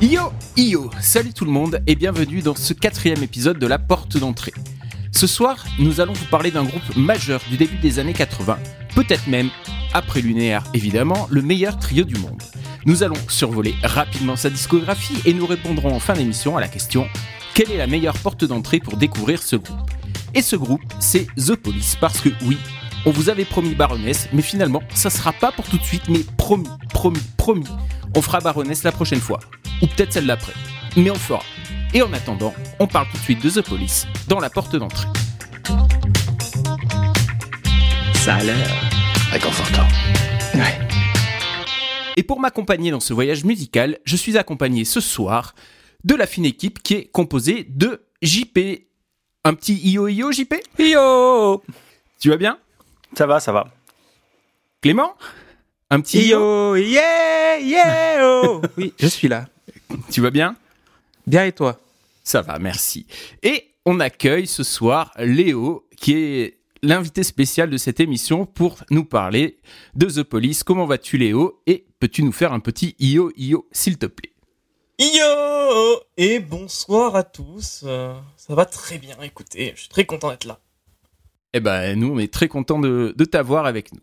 Yo yo, salut tout le monde et bienvenue dans ce quatrième épisode de la porte d'entrée. Ce soir, nous allons vous parler d'un groupe majeur du début des années 80, peut-être même, après Lunaire évidemment, le meilleur trio du monde. Nous allons survoler rapidement sa discographie et nous répondrons en fin d'émission à la question quelle est la meilleure porte d'entrée pour découvrir ce groupe? Et ce groupe, c'est The Police, parce que oui, on vous avait promis Baroness, mais finalement, ça sera pas pour tout de suite, mais promis, promis, promis, on fera Baroness la prochaine fois, ou peut-être celle d'après, mais on fera. Et en attendant, on parle tout de suite de The Police dans la porte d'entrée. Ça a l'air réconfortant. Ouais. Et pour m'accompagner dans ce voyage musical, je suis accompagné ce soir de la fine équipe qui est composée de JP. Un petit io io JP Yo Tu vas bien? Ça va, ça va. Clément? Un petit io Yo Yeah Yeah oh. Oui, je suis là. Tu vas bien? Bien et toi? Ça va, merci. Et on accueille ce soir Léo qui est l'invité spécial de cette émission pour nous parler de The Police. Comment vas-tu Léo? Et peux-tu nous faire un petit io io s'il te plaît? Yo Et bonsoir à tous. Euh, ça va très bien, écoutez, je suis très content d'être là. Eh ben, nous, on est très contents de, de t'avoir avec nous.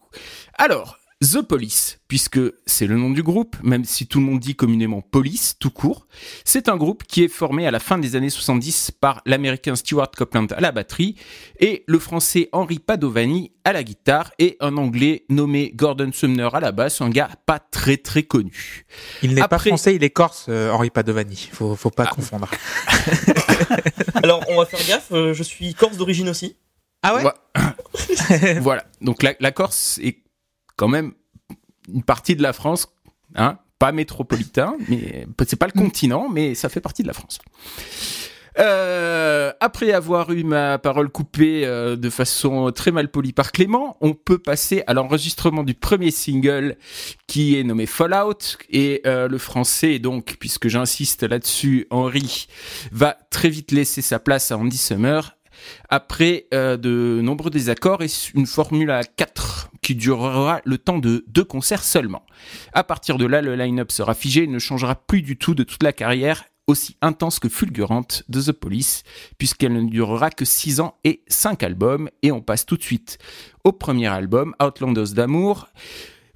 Alors, The Police, puisque c'est le nom du groupe, même si tout le monde dit communément Police, tout court, c'est un groupe qui est formé à la fin des années 70 par l'américain Stuart Copeland à la batterie et le français Henri Padovani à la guitare et un anglais nommé Gordon Sumner à la basse, un gars pas très très connu. Il n'est pas français, il est corse, euh, Henri Padovani. Faut, faut pas Ah. confondre. Alors, on va faire gaffe, euh, je suis corse d'origine aussi. Ah ouais? Voi- voilà. Donc la, la Corse est quand même une partie de la France, hein, pas métropolitain, mais c'est pas le continent, mais ça fait partie de la France. Euh, après avoir eu ma parole coupée euh, de façon très mal polie par Clément, on peut passer à l'enregistrement du premier single qui est nommé Fallout. Et euh, le français donc puisque j'insiste là-dessus, Henri va très vite laisser sa place à Andy Summer après de nombreux désaccords et une formule à 4 durera le temps de deux concerts seulement. À partir de là, le line-up sera figé et ne changera plus du tout de toute la carrière aussi intense que fulgurante de The Police, puisqu'elle ne durera que 6 ans et 5 albums. Et on passe tout de suite au premier album, Outlanders d'amour.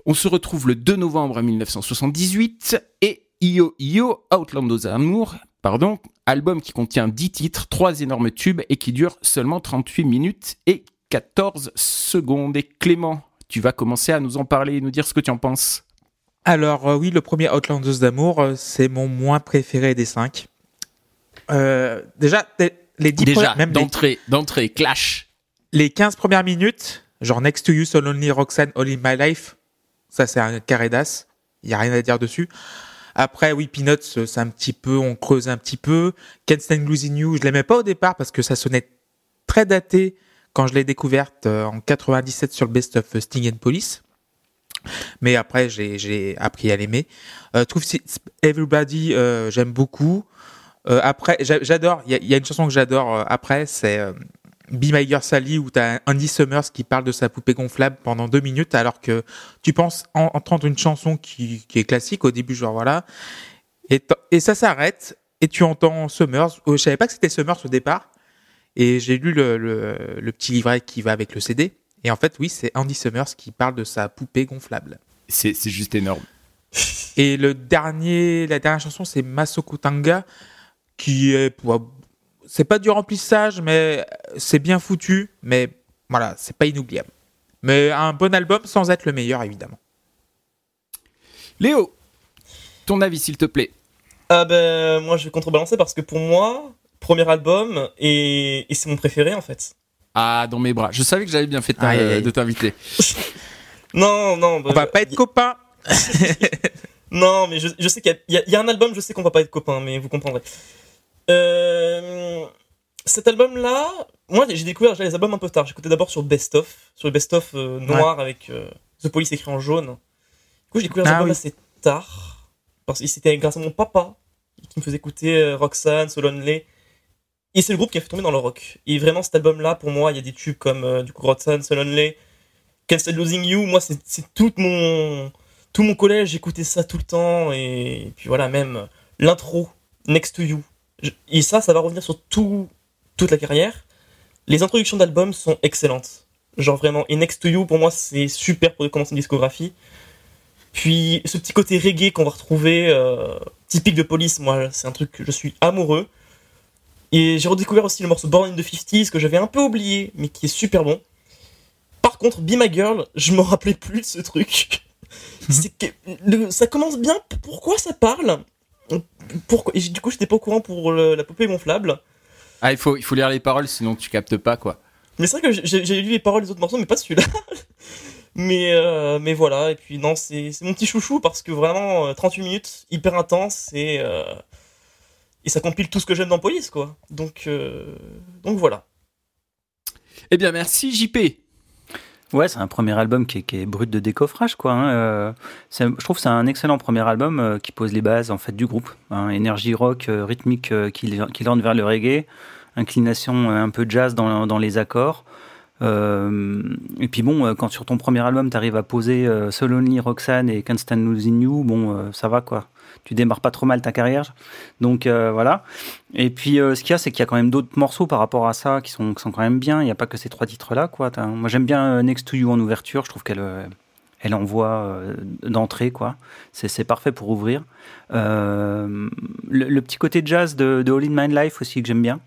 On se retrouve le 2 novembre 1978 et Io Io, Outlanders d'amour, pardon, album qui contient 10 titres, 3 énormes tubes et qui dure seulement 38 minutes et 14 secondes. Et Clément, tu vas commencer à nous en parler et nous dire ce que tu en penses. Alors euh, oui, le premier Outlanders d'amour, euh, c'est mon moins préféré des cinq. Euh, déjà, les- dix Déjà, premières- même les, d'entrée, d'entrée, clash. les 15 premières minutes, genre Next to You, So Lonely, Roxanne, All in My Life, ça c'est un carré d'as, il y a rien à dire dessus. Après, oui, Peanuts, c'est un petit peu, on creuse un petit peu. Can't Stand Losing You, je l'aimais pas au départ parce que ça sonnait très daté quand je l'ai découverte euh, en 97 sur le Best of Sting and Police. Mais après, j'ai, appris à l'aimer. Euh, Is Everybody, euh, j'aime beaucoup. Euh, après, j'a- j'adore, il y, y a une chanson que j'adore euh, après, c'est euh, Be My Girl Sally où t'as Andy Summers qui parle de sa poupée gonflable pendant deux minutes alors que tu penses en- entendre une chanson qui, qui est classique au début, genre voilà, et, et ça s'arrête et tu entends Summers. Euh, je savais pas que c'était Summers au départ et j'ai lu le, le, le petit livret qui va avec le CD et en fait oui c'est Andy Summers qui parle de sa poupée gonflable. C'est, juste énorme. Et le dernier, la dernière chanson, c'est Masoko Tanga, qui est, c'est pas du remplissage, mais c'est bien foutu, mais voilà, c'est pas inoubliable. Mais un bon album sans être le meilleur, évidemment. Léo, ton avis s'il te plaît. Ah ben, moi je vais contrebalancer parce que pour moi, premier album, et, et c'est mon préféré en fait. Ah, dans mes bras. Je savais que j'avais bien fait de, t'a- Aïe, aïe, aïe. de t'inviter. Non, non, bah, On va pas être copains. Non, mais je, je sais qu'il y a- y, un album, je sais qu'on va pas être copains, mais vous comprendrez. Euh, cet album-là, moi j'ai découvert déjà les albums un peu tard. J'écoutais d'abord sur Best Of, sur le Best Of euh, noir avec euh, The Police écrit en jaune. Du coup, j'ai découvert Ah cet album oui. assez tard. Parce que c'était grâce à mon papa qui me faisait écouter euh, Roxanne, So Lonely. Et c'est le groupe qui a fait tomber dans le rock. Et vraiment, cet album-là, pour moi, il y a des tubes comme euh, du coup Roxanne, So Lonely, Can't Losing You. Moi, c'est tout mon tout mon collège, j'écoutais ça tout le temps. Et puis voilà, même l'intro, Next to You. Et ça, ça va revenir sur tout, toute la carrière. Les introductions d'albums sont excellentes. Genre vraiment, et Next to You, pour moi, c'est super pour commencer une discographie. Puis ce petit côté reggae qu'on va retrouver, euh, typique de Police, moi, c'est un truc que je suis amoureux. Et j'ai redécouvert aussi le morceau Born in the 50s que j'avais un peu oublié, mais qui est super bon. Par contre, Be My Girl, je me rappelais plus de ce truc. Que le- ça commence bien. Pourquoi ça parle? Pourquoi et Du coup, j'étais pas au courant pour le- la poupée gonflable. Ah, il faut, il faut lire les paroles, sinon tu captes pas, quoi. Mais c'est vrai que j'ai lu les paroles des autres morceaux, mais pas celui-là. mais, euh, mais voilà, et puis non, c'est mon petit chouchou parce que vraiment, euh, 38 minutes, hyper intense, et, euh, et ça compile tout ce que j'aime dans Police, quoi. Donc, euh, donc voilà. Eh bien, merci JP. Ouais, c'est un premier album qui est, qui est brut de décoffrage, quoi. hein, euh, je trouve que c'est un excellent premier album euh, qui pose les bases en fait du groupe. hein, énergie rock, euh, rythmique euh, qui, qui lorne vers le reggae, inclination euh, un peu jazz dans, dans les accords. Euh, et puis bon, quand sur ton premier album, tu arrives à poser euh, So Lonely, Roxanne et Can't Stand Losing You, bon, euh, ça va quoi. Tu démarres pas trop mal ta carrière. Donc euh, voilà. Et puis euh, ce qu'il y a, c'est qu'il y a quand même d'autres morceaux par rapport à ça qui sont, qui sont quand même bien. Il n'y a pas que ces trois titres-là. quoi. Moi j'aime bien euh, Next to You en ouverture. Je trouve qu'elle elle envoie d'entrée. quoi. C'est parfait pour ouvrir. Le, petit côté jazz de, All in My Life aussi que j'aime bien.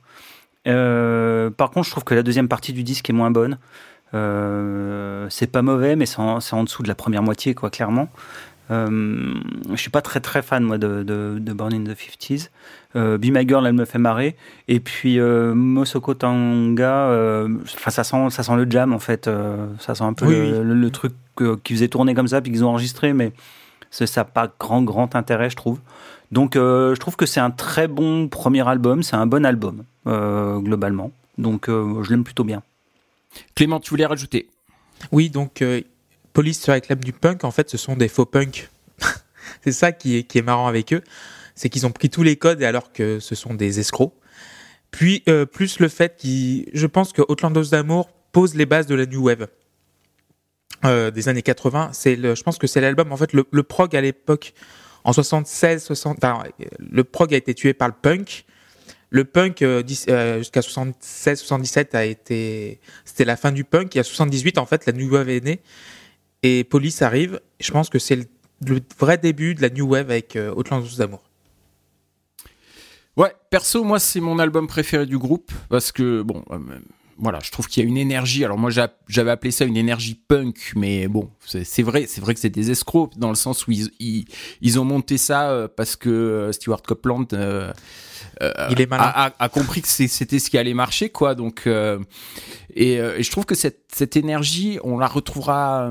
Par contre, je trouve que la deuxième partie du disque est moins bonne. C'est pas mauvais, mais c'est en, en dessous de la première moitié, quoi, clairement. Euh, je suis pas très très fan moi de, de, de Born in the 50s. Euh, Be My Girl, elle me fait marrer. Et puis euh, Mosoko Tanga, euh, enfin ça sent ça sent le jam en fait. euh, ça sent un peu Oui, le, oui. le- le truc qu'ils faisaient tourner comme ça puis qu'ils ont enregistré, mais ça n'a pas grand grand intérêt, je trouve. Donc euh, je trouve que c'est un très bon premier album. C'est un bon album euh, globalement. Donc euh, je l'aime plutôt bien. Clément, tu voulais rajouter? Oui, donc euh, Police se réclame du punk. En fait, ce sont des faux punks. c'est ça qui est, marrant avec eux. C'est qu'ils ont pris tous les codes alors que ce sont des escrocs. Puis, euh, plus le fait qu'ils. Je pense que Outlandos d'amour pose les bases de la New Wave. euh, des années 80. C'est le, je pense que c'est l'album. En fait, le, prog à l'époque, en 76, 60, enfin, le prog a été tué par le punk. Le punk euh, jusqu'à 76, 77 a été, c'était la fin du punk. Et à 78, en fait, la new wave est née et Police arrive. Je pense que c'est le, le vrai début de la new wave avec euh, Outlandos d'amour. Ouais, perso, moi, c'est mon album préféré du groupe parce que, bon, euh, voilà, je trouve qu'il y a une énergie. Alors, moi, j'a- j'avais appelé ça une énergie punk, mais bon, c'est vrai, c'est vrai que c'est des escrocs dans le sens où ils, ils, ils ont monté ça euh, parce que euh, Stewart Copeland euh, euh, Il est malin. a, a- a compris que c'était ce qui allait marcher, quoi. Donc, euh, et, euh, et je trouve que cette, cette énergie, on la retrouvera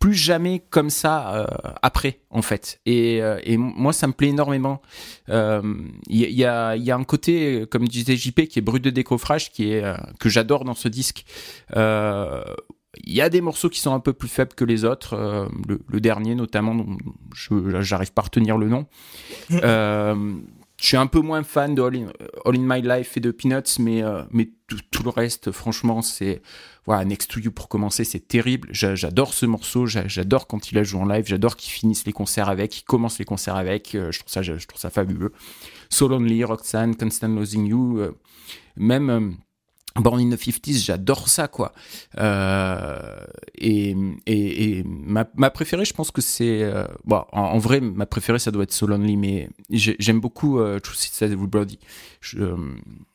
plus jamais comme ça euh, après en fait. Et, euh, et moi ça me plaît énormément. Euh, il y, a- il y a, il y a un côté comme disait JP qui est brut de décoffrage qui est euh, que j'adore dans ce disque. Euh, il y a des morceaux qui sont un peu plus faibles que les autres euh, le, le dernier notamment dont je j'arrive pas à retenir le nom. Euh, je suis un peu moins fan de All in, My Life et de Peanuts, mais, euh, mais tout, le reste, franchement, c'est. Voilà, Next to You pour commencer, c'est terrible. J'a- J'adore ce morceau, j'a- j'adore quand il a joué en live, j'adore qu'il finisse les concerts avec, qu'il commence les concerts avec. euh, je, trouve ça, je, trouve ça fabuleux. So Lonely, Roxanne, Constant Losing You, euh, même. Born in the 50s, j'adore ça, quoi. Euh, et et, et ma, ma préférée, je pense que c'est. euh, bon, en, vrai, ma préférée, ça doit être So Lonely, mais j'ai- j'aime beaucoup euh, Truth It Says Everybody. Je, euh,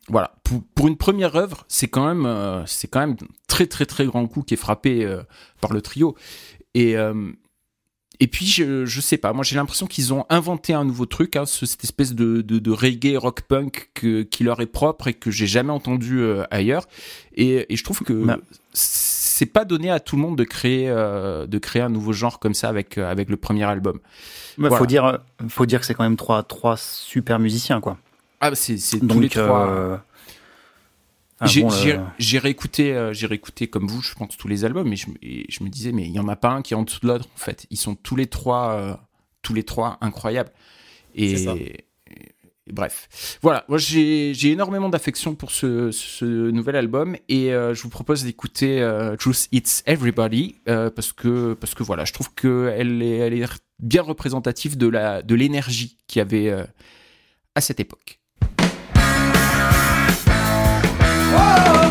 voilà. Pour, pour une première œuvre, c'est quand même, euh, c'est quand même très très très grand coup qui est frappé euh, par le trio. Et et puis je, je sais pas, moi j'ai l'impression qu'ils ont inventé un nouveau truc, hein, ce- cette espèce de, de, de reggae rock punk que, qui leur est propre et que j'ai jamais entendu euh, ailleurs. Et, et je trouve que Bah. c'est pas donné à tout le monde de créer euh, de créer un nouveau genre comme ça avec euh, avec le premier album. Il Voilà. faut dire, faut dire que c'est quand même trois, trois super musiciens, quoi. Ah bah, c'est c'est tous les trois. euh, J'ai bon, j'ai- j'ai réécouté, euh, j'ai réécouté comme vous, je pense tous les albums, et je, me- et je me disais mais il y en a pas un qui est en dessous de l'autre en fait. Ils sont tous les trois, euh, tous les trois incroyables. C'est ça. Et bref, voilà. Moi, j'ai j'ai énormément d'affection pour ce, ce nouvel album et euh, je vous propose d'écouter euh, Truth It's Everybody euh, parce que parce que voilà, je trouve que elle est elle est bien représentative de la de l'énergie qu'il y avait euh, à cette époque. Whoa!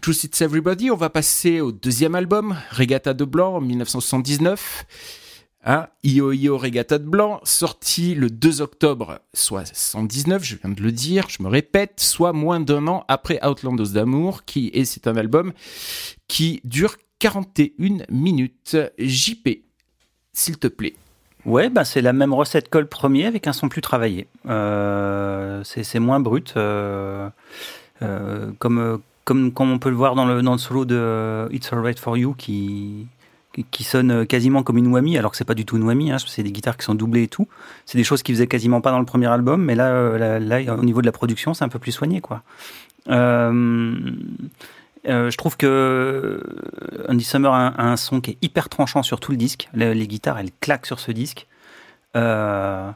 Truth It's Everybody. On va passer au deuxième album, Regatta de Blanc, en 1979. Hein, Io Io Regatta de Blanc, sorti le 2 octobre 79, je viens de le dire, je me répète, soit moins d'un an après Outlandos d'amour, qui est, c'est un album qui dure 41 minutes. JP, s'il te plaît. Ouais, bah c'est la même recette que le premier avec un son plus travaillé. Euh, c'est moins brut, euh, euh, comme, comme, on peut le voir dans le, dans le solo de It's Alright For You qui, qui- sonne quasiment comme une whammy, alors que c'est pas du tout une whammy, hein, c'est des guitares qui sont doublées et tout. C'est des choses qui faisaient quasiment pas dans le premier album, mais là, euh, là, au niveau de la production, c'est un peu plus soigné, quoi. Euh, euh, je trouve que Andy Summer a un, son qui est hyper tranchant sur tout le disque. Les, guitares, elles claquent sur ce disque. Euh,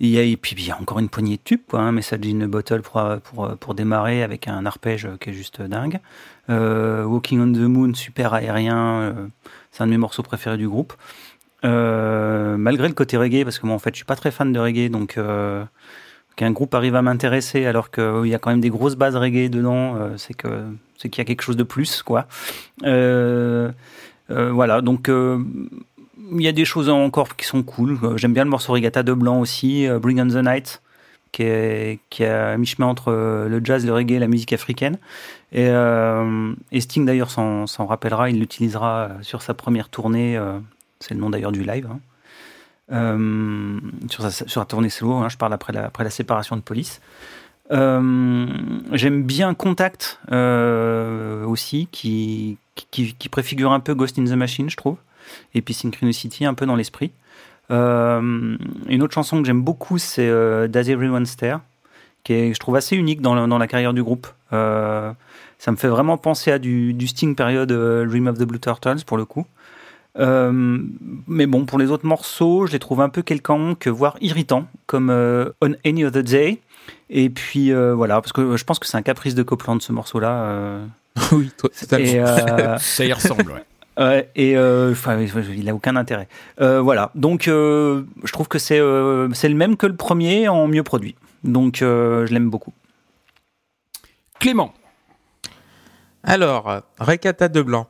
il y a, et puis il y a encore une poignée de tubes, quoi. Message in a bottle pour, pour, démarrer avec un arpège qui est juste dingue. Euh, Walking on the Moon, super aérien. euh, c'est un de mes morceaux préférés du groupe. Euh, malgré le côté reggae, parce que moi en fait je suis pas très fan de reggae, donc qu'un groupe arrive à m'intéresser alors qu'il y a quand même des grosses bases reggae dedans, c'est c'est qu'il y a quelque chose de plus, quoi. Voilà, donc il y a des choses encore qui sont cool. Euh, J'aime bien le morceau Regatta de Blanc aussi, euh, Bring on the Night, qui est, qui est à mi-chemin entre euh, le jazz, le reggae et la musique africaine. Et, Sting d'ailleurs s'en s'en rappellera, il l'utilisera sur sa première tournée, c'est le nom d'ailleurs du live. hein. Sur, sa, sur la tournée solo, hein, je parle après la, après la séparation de police. J'aime bien Contact aussi, qui, qui, qui préfigure un peu Ghost in the Machine, je trouve. Et puis Synchronicity un peu dans l'esprit. Euh, une autre chanson que j'aime beaucoup, c'est euh, Does Everyone Stare, qui est, je trouve, assez unique dans, le- dans la carrière du groupe. Euh, ça me fait vraiment penser à du, du Sting période euh, Dream of the Blue Turtles, pour le coup. Mais bon, pour les autres morceaux, je les trouve un peu quelconques, voire irritants, comme On Any Other Day. Et puis voilà, parce que je pense que c'est un caprice de Copland ce morceau-là. oui, toi, et, Ça y ressemble, ouais. Ouais, et euh, enfin, il a aucun intérêt. Euh, voilà, donc euh, je trouve que c'est euh, c'est le même que le premier en mieux produit. Donc euh, je l'aime beaucoup. Clément. Alors, euh, Recata de Blanc.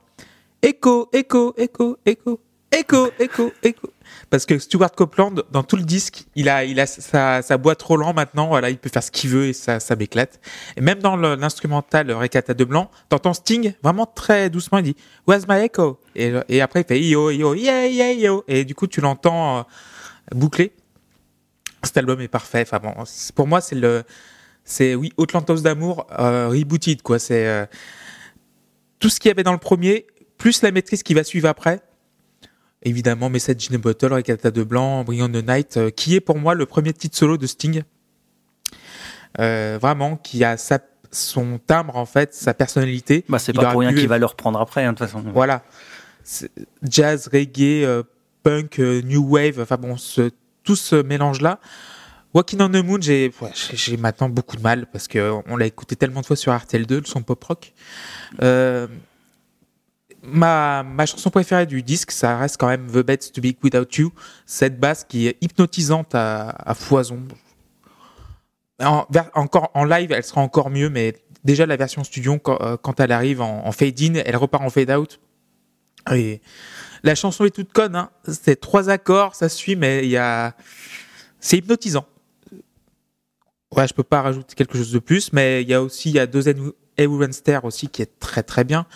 Écho, écho, écho, écho, écho, écho, écho. Parce que Stuart Copeland, dans tout le disque, il a, il a sa, sa boîte Roland maintenant. Voilà, il peut faire ce qu'il veut et ça, ça m'éclate. Et même dans l'instrumental Recata de Blanc, t'entends Sting vraiment très doucement. Il dit Where's my echo? Et, après il fait yo yo yeah yeah yo. Et du coup, tu l'entends euh, boucler. Cet album est parfait. Enfin bon, pour moi, c'est le, c'est oui, Outlandos d'amour euh, rebooted quoi. C'est euh, tout ce qu'il y avait dans le premier, plus la maîtrise qui va suivre après. Évidemment, Message in a Bottle, Recata de Blanc, on the Night, euh, qui est pour moi le premier titre solo de Sting. Euh, vraiment, qui a sa, son timbre, en fait, sa personnalité. Bah, c'est pas pour rien pu- qu'il va le reprendre après, hein, de toute façon. Voilà. Jazz, reggae, euh, punk, euh, new wave, enfin bon, ce, tout ce mélange-là. Walking on the Moon, j'ai ouais, maintenant beaucoup de mal parce que on l'a écouté tellement de fois sur RTL2, le son pop rock. Euh, ma, chanson préférée du disque, ça reste quand même The Best to Be Without You, cette basse qui est hypnotisante à, foison. En, encore en live, elle sera encore mieux, mais déjà la version studio, quand, euh, elle arrive en, fade-in, elle repart en fade-out. La chanson est toute conne, hein. c'est trois accords, ça suit, mais il y a, c'est hypnotisant. Ouais, je peux pas rajouter quelque chose de plus, mais il y a aussi, il y a deux Stare aussi qui est très très bien,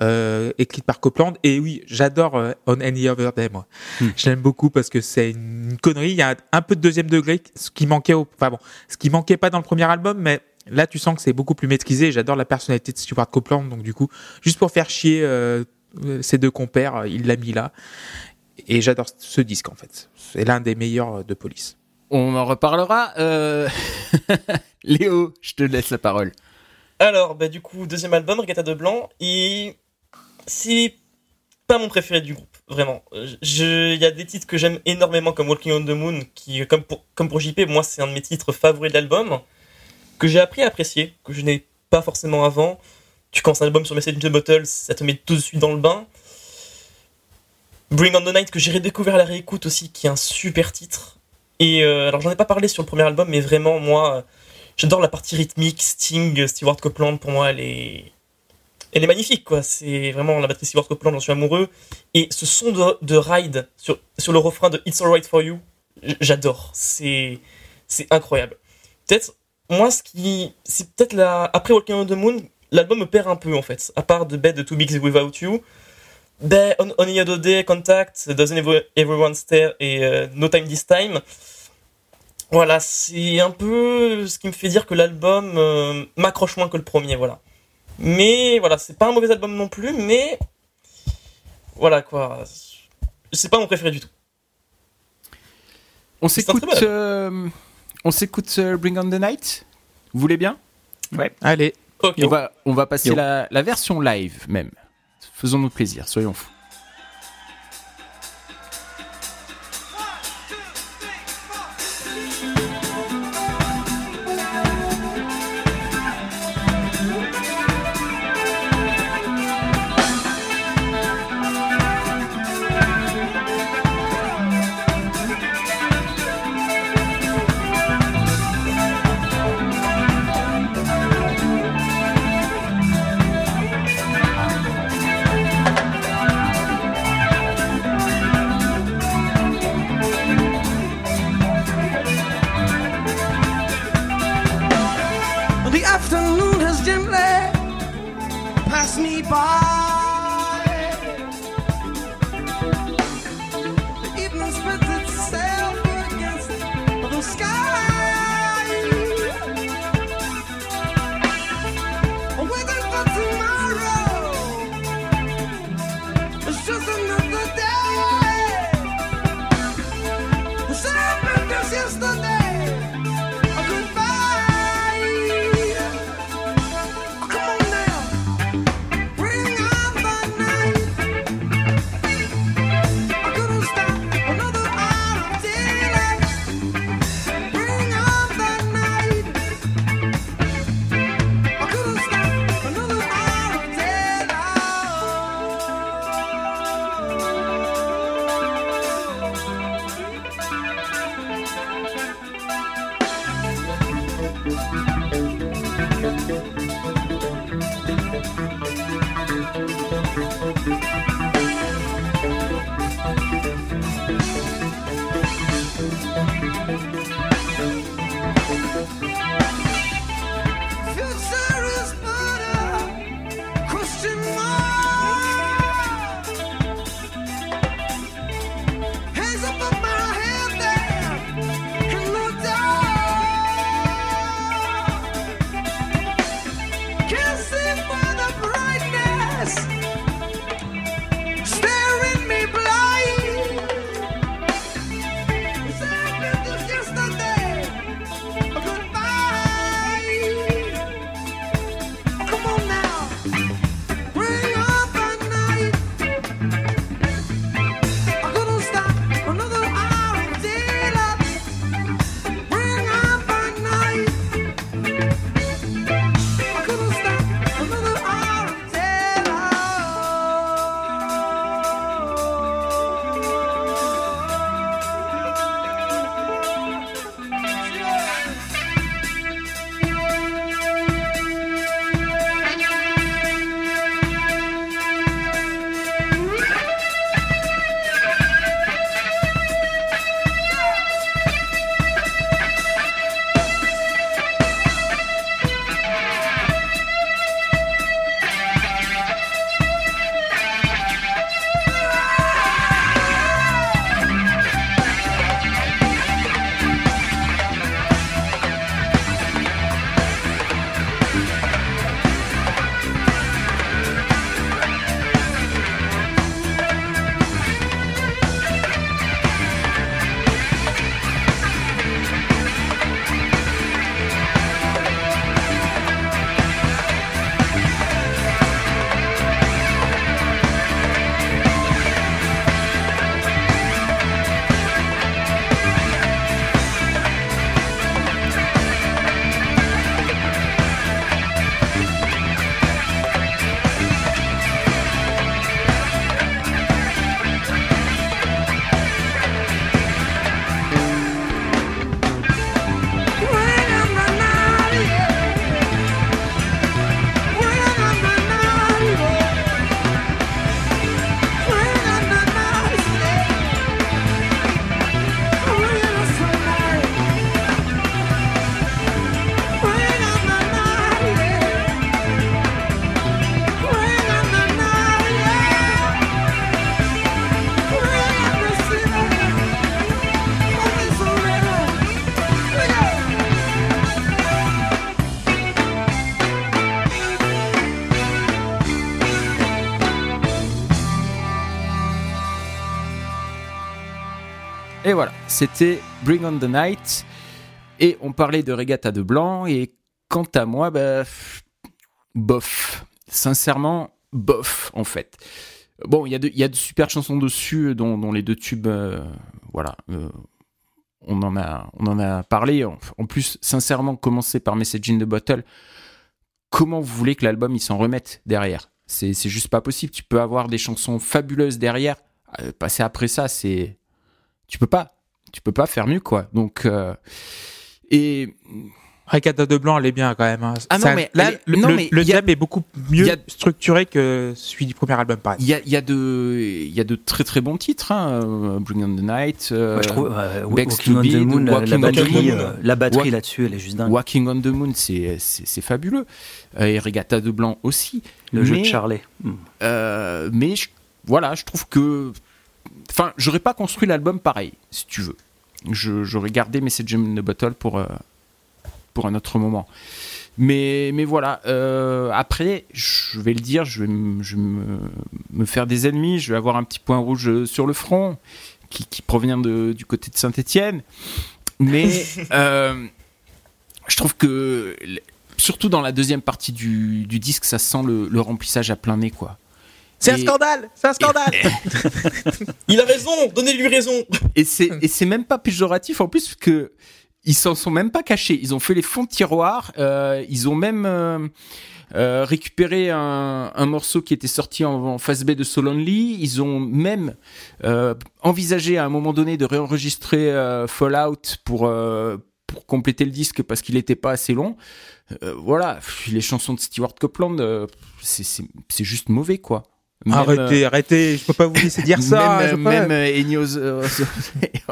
euh, écrite par Copland. Et oui, j'adore euh, On Any Other Day, moi. Hmm. Je l'aime beaucoup parce que c'est une connerie. Il y a un, un peu de deuxième degré, ce qui manquait au, enfin bon, ce qui manquait pas dans le premier album, mais là tu sens que c'est beaucoup plus maîtrisé. J'adore la personnalité de Stuart Copeland, donc du coup, juste pour faire chier euh, ces deux compères, euh, il l'a mis là. Et j'adore ce disque en fait. C'est l'un des meilleurs euh, de Police. On en reparlera. Euh... Léo, je te laisse la parole. Alors, bah, du coup, deuxième album, Regatta de Blanc, et c'est pas mon préféré du groupe, vraiment. Il y a des titres que j'aime énormément, comme Walking on the Moon, qui, comme pour, comme JP, moi, c'est un de mes titres favoris de l'album, que j'ai appris à apprécier, que je n'ai pas forcément avant. Tu commences un album sur Message in the Bottle, ça te met tout de suite dans le bain. Bring on the Night, que j'ai redécouvert à la réécoute aussi, qui est un super titre. Et euh, alors, j'en ai pas parlé sur le premier album, mais vraiment, moi, j'adore la partie rythmique. Sting, Stewart Copeland, pour moi, elle est, elle est magnifique, quoi. C'est vraiment la batterie Stewart Copeland, j'en suis amoureux. Et ce son de, de ride sur, le refrain de It's Alright for You, j'adore. C'est, incroyable. Peut-être, moi, ce qui, c'est peut-être après Walking on the Moon, l'album me perd un peu, en fait. À part de Bed Too Big Without You. Ben, On, on Any Other Day, Contact, Doesn't Ever- Everyone Stare et euh, No Time This Time. Voilà, c'est un peu ce qui me fait dire que l'album euh, m'accroche moins que le premier, voilà. Mais voilà, c'est pas un mauvais album non plus, mais voilà quoi. C'est pas mon préféré du tout. On s'écoute. euh, On s'écoute euh, Bring on the Night. Vous voulez bien? Allez, Ok. on va, on va passer la version live même. Faisons-nous plaisir, soyons fous. C'était Bring on the Night. Et on parlait de Regatta de Blanc. Et quant à moi, bah, bof. Sincèrement, bof, en fait. Bon, il y, y a de super chansons dessus, dont, les deux tubes, euh, voilà. euh, on, en a, on en a parlé. En, plus, sincèrement, commencer par Message in the Bottle, comment vous voulez que l'album s'en remette derrière? C'est c'est juste pas possible. Tu peux avoir des chansons fabuleuses derrière. euh, passer après ça, c'est tu peux pas tu peux pas faire mieux quoi donc euh, et Regatta de blanc, elle est bien quand même. hein. Ah non, Ça- mais là, est- le, non, le- mais le il y a- thème est beaucoup mieux a- structuré que celui du premier album, pareil. il y a, il y a de il y a de très très bons titres hein, euh, Bring on the Night euh, Moi, je trouve euh, Walking on the Moon, la, la Walking on the batterie, euh, la batterie Walk- là-dessus, elle est juste dingue. Walking on the Moon c'est fabuleux Euh, et Regatta de Blanc aussi Le jeu de Charlet. Mm. Euh, mais je- voilà je trouve que enfin j'aurais pas construit l'album pareil si tu veux j'aurais gardé Message in the Bottle pour euh, pour un autre moment Mais, mais voilà, euh, après, je vais le dire, je vais, me, je vais me, me faire des ennemis, je vais avoir un petit point rouge sur le front qui, qui provient de, du côté de Saint-Etienne. mais euh, je trouve que surtout dans la deuxième partie du, du disque, ça sent le, le remplissage à plein nez, quoi. C'est un scandale C'est un scandale Il a raison, donnez-lui raison. Et c'est et c'est même pas péjoratif en plus que ils s'en sont même pas cachés. Ils ont fait les fonds de tiroir. euh, ils ont même euh, euh, récupéré un, un morceau qui était sorti en, en phase B de So Lonely. Ils ont même euh, envisagé à un moment donné de réenregistrer euh, Fallout pour euh, pour compléter le disque parce qu'il n'était pas assez long. Euh, voilà, les chansons de Stewart Copeland, euh, c'est juste mauvais quoi. Même, euh, Arrêtez, arrêtez, je peux pas vous laisser dire ça. même, je pas. même euh,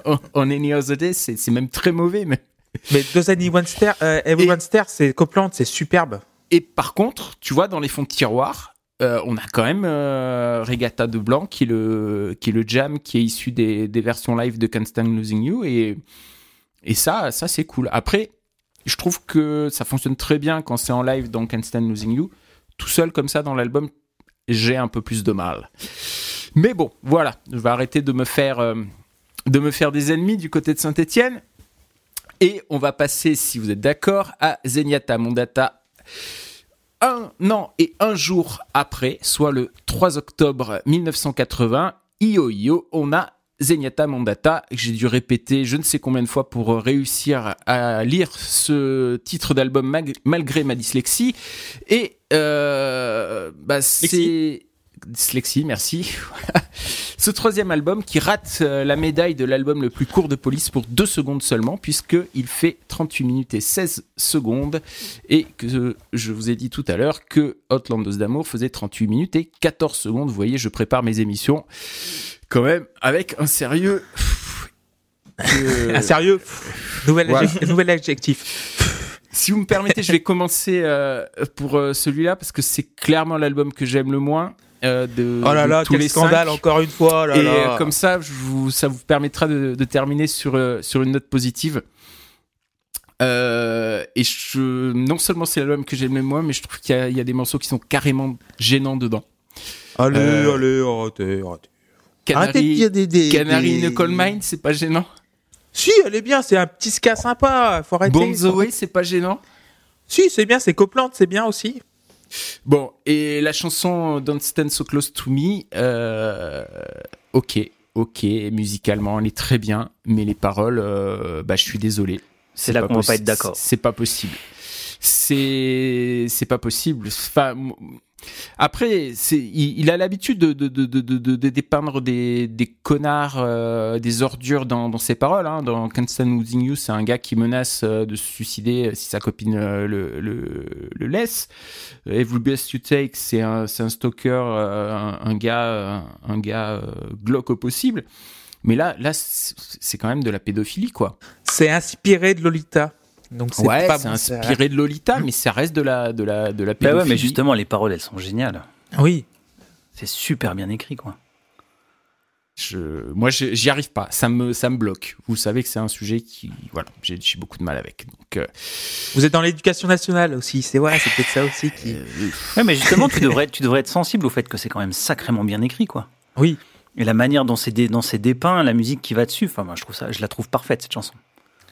en- c'est c'est même très mauvais. Mais... Mais Does Anyone Stare, euh, Everyone Stare, c'est Copland, c'est superbe. Et par contre, tu vois, dans les fonds de tiroir, euh, on a quand même euh, Regatta de Blanc, qui est, le, qui est le jam qui est issu des, des versions live de Can't Stand Losing You. Et, et ça, ça c'est cool. Après, je trouve que ça fonctionne très bien quand c'est en live dans Can't Stand Losing You. Tout seul comme ça dans l'album, j'ai un peu plus de mal. Mais bon, voilà, je vais arrêter de me faire, euh, de me faire des ennemis du côté de Saint-Etienne. Et on va passer, si vous êtes d'accord, à Zenyatta Mondata. Un an et un jour après, soit le 3 octobre 1980, Io Io, on a Zenyatta Mondata. que J'ai dû répéter je ne sais combien de fois pour réussir à lire ce titre d'album malgré ma dyslexie. Et euh, bah, c'est dyslexie, merci. Ce troisième album qui rate euh, la médaille de l'album le plus court de police pour deux secondes seulement, puisqu'il fait 38 minutes et 16 secondes, et que je vous ai dit tout à l'heure que Outlandos d'amour faisait 38 minutes et 14 secondes. Vous voyez, je prépare mes émissions quand même avec un sérieux. que- Ah, sérieux nouvel, adjectif, nouvel adjectif. Si vous me permettez, je vais commencer euh, pour euh, celui-là parce que c'est clairement l'album que j'aime le moins. Euh, de, Oh là de là, tous quel les scandale, cinq. encore une fois. oh là Et là. comme ça, je vous, ça vous permettra de, de terminer sur, euh, sur une note positive. Euh, et je, non seulement c'est l'album que j'aime le moins, mais je trouve qu'il y, a- il y a des morceaux qui sont carrément gênants dedans. Allez, euh, allez, arrêtez, arrêtez. Arrêtez de Canary, dire des... Canary des- Coal Mine, c'est pas gênant? Si, elle est bien, c'est un petit ska sympa, faut arrêter. Way, c'est pas gênant? Si, c'est bien, c'est Copland, c'est bien aussi. Bon, et la chanson Don't Stand So Close to Me, euh, ok, ok, musicalement elle est très bien, mais les paroles, euh, bah je suis désolé. C'est là qu'on va pas être d'accord. C'est pas possible. C'est c'est pas possible. Enfin, après, il, a l'habitude de, dépeindre des, connards, euh, des ordures dans, ses paroles. Hein. Dans Can't Stand Losing You, c'est un gars qui menace euh, de se suicider si sa copine euh, le, laisse. Every Best You Take, c'est un, stalker, euh, un, gars, euh, un gars euh, glauque au possible. Mais là, là, c'est quand même de la pédophilie, quoi. C'est inspiré de Lolita. Donc c'est Ouais, pas bon, inspiré de Lolita, mais ça reste de la, de la, de la Bah ouais, mais justement, les paroles, elles sont géniales. Oui. C'est super bien écrit, quoi. Je, moi, je- j'y arrive pas. Ça me, ça me bloque. Vous savez que c'est un sujet qui, voilà, j'ai beaucoup de mal avec. Donc, euh, Vous êtes dans l'éducation nationale aussi, c'est ouais, c'est peut-être ça aussi qui. euh, Ouais, mais justement, tu devrais, tu devrais être sensible au fait que c'est quand même sacrément bien écrit, quoi. Oui. Et la manière dont c'est dé- dont la musique qui va dessus, enfin, moi, je trouve ça, je la trouve parfaite cette chanson.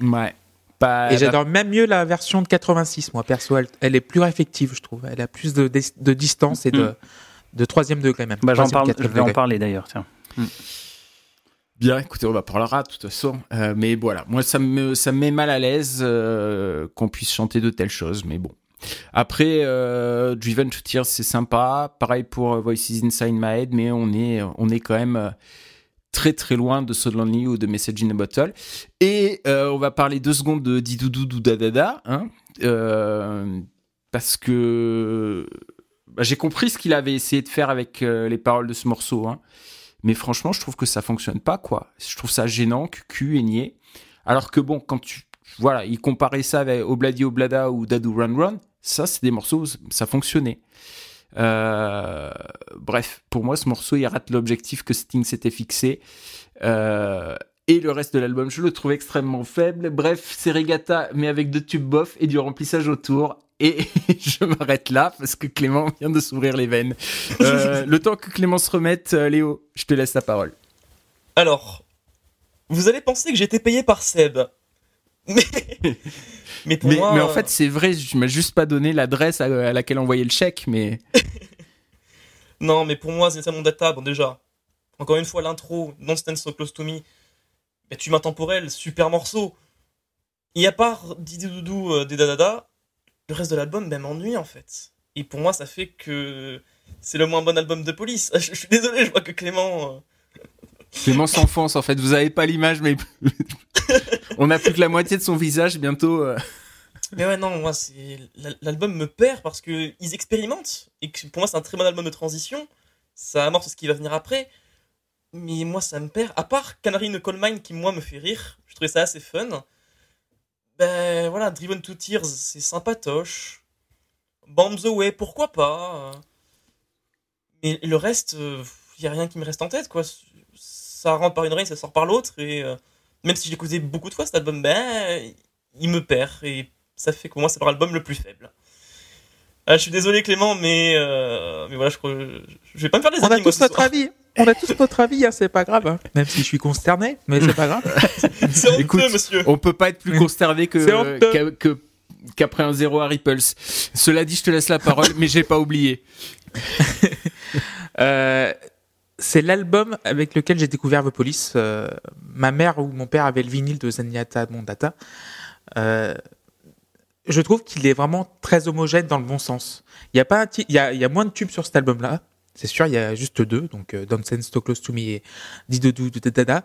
ouais. Pas, Et j'adore même mieux la version de 86, moi perso. Elle, elle est plus réflective, je trouve. Elle a plus de, de, de distance et de, Mm. de troisième degré même. Bah, j'en parle, je vais en parler d'ailleurs, tiens. Bien, écoutez, on va parlera de toute façon. Euh, mais voilà, moi, ça me, ça me met mal à l'aise euh, qu'on puisse chanter de telles choses. Mais bon. Après, euh, Driven to Tears, c'est sympa. Pareil pour euh, Voices Inside My Head, mais on est, on est quand même euh, très très loin de So Lonely ou de Message in a Bottle. Et euh, on va parler deux secondes de Didoudou Doudadada, hein, euh, parce que bah, j'ai compris ce qu'il avait essayé de faire avec euh, les paroles de ce morceau. Hein. Mais franchement, je trouve que ça fonctionne pas, quoi. Je trouve ça gênant, cucu et niais. Alors que bon, quand tu. Voilà, il comparait ça avec Obladi Oblada ou Dadou Run Run, ça, c'est des morceaux, ça fonctionnait. Euh, bref, pour moi, ce morceau, il rate l'objectif que Sting s'était fixé. Euh, et le reste de l'album, je le trouve extrêmement faible. Bref, c'est Regatta, mais avec deux tubes bof et du remplissage autour. Et je m'arrête là parce que Clément vient de s'ouvrir les veines. Euh, le temps que Clément se remette, Léo, je te laisse la parole. Alors, vous allez penser que été payé par Seb. Mais, mais pour Mais, moi. mais en fait, c'est vrai, je m'as juste pas donné l'adresse à, à laquelle envoyer le chèque, mais Non, mais pour moi, c'est mon data. Bon, déjà, encore une fois, l'intro, Don't Stand So Close to Me, bah, tu m'intemporel, super morceau. Et à part Didi Doudou euh, des Dadada, le reste de l'album ben, m'ennuie en fait. Et pour moi, ça fait que c'est le moins bon album de police. Je, je suis désolé, je vois que Clément. euh, Clément s'enfonce en fait. Vous avez pas l'image, mais on a plus que la moitié de son visage bientôt. euh. Mais ouais, non, moi, c'est l'al- l'album me perd parce que ils expérimentent et que pour moi, c'est un très bon album de transition. Ça amorce ce qui va venir après. Mais moi, ça me perd. À part Canary in a Coal Mine qui, moi, me fait rire. Je trouvais ça assez fun. Ben voilà, Driven to Tears, c'est sympatoche. Bombs Away, pourquoi pas? Mais le reste, il y a rien qui me reste en tête, quoi. Ça rentre par une oreille, ça sort par l'autre. Et euh, même si j'ai écouté beaucoup de fois cet album, ben, il me perd. Et ça fait que pour moi, c'est leur album le plus faible. Ah, je suis désolé Clément, mais, euh, mais voilà, je, crois, je, vais pas me faire des On a amis, tous notre soir. avis. On a tous notre avis, hein, c'est pas grave. hein. Même si je suis consterné, mais c'est pas grave. C'est honteux, Écoute, monsieur. On peut pas être plus consterné que que- qu'après un zéro à Ripples. Cela dit, je te laisse la parole, mais j'ai pas oublié. Euh, c'est l'album avec lequel j'ai découvert The Police. Euh, ma mère ou mon père avait le vinyle de Zenyatta Mondata. Euh, je trouve qu'il est vraiment très homogène dans le bon sens. Il y a pas il y a, y a moins de tubes sur cet album-là. C'est sûr, il y a juste deux, donc euh, Don't Stand So Close to Me et Didodou Dada.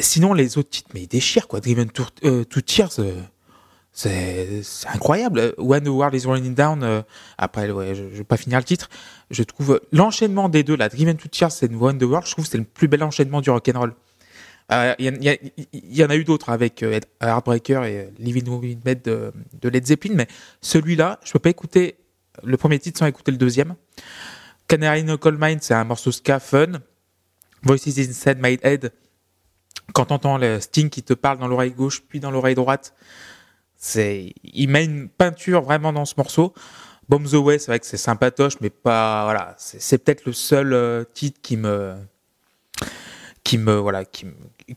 Sinon, les autres titres, mais ils déchirent, quoi. Driven to, euh, to Tears, euh, c'est incroyable. When the World is Running Down, euh, après, je, je vais pas finir le titre. Je trouve euh, l'enchaînement des deux, la Driven to Tears et When the World, je trouve c'est le plus bel enchaînement du rock'n'roll. Euh, Il il y, y en a eu d'autres avec euh, Heartbreaker et euh, Living Within Bed de, Led Zeppelin, mais celui-là, je peux pas écouter le premier titre sans écouter le deuxième. Canary in a Coal Mine, c'est un morceau ska fun. Voices Inside My Head, quand t'entends le Sting qui te parle dans l'oreille gauche puis dans l'oreille droite, il met une peinture vraiment dans ce morceau. Bombs Away, c'est vrai que c'est sympatoche, mais pas, voilà, c'est, peut-être le seul euh, titre qui me, qui me, voilà, qui,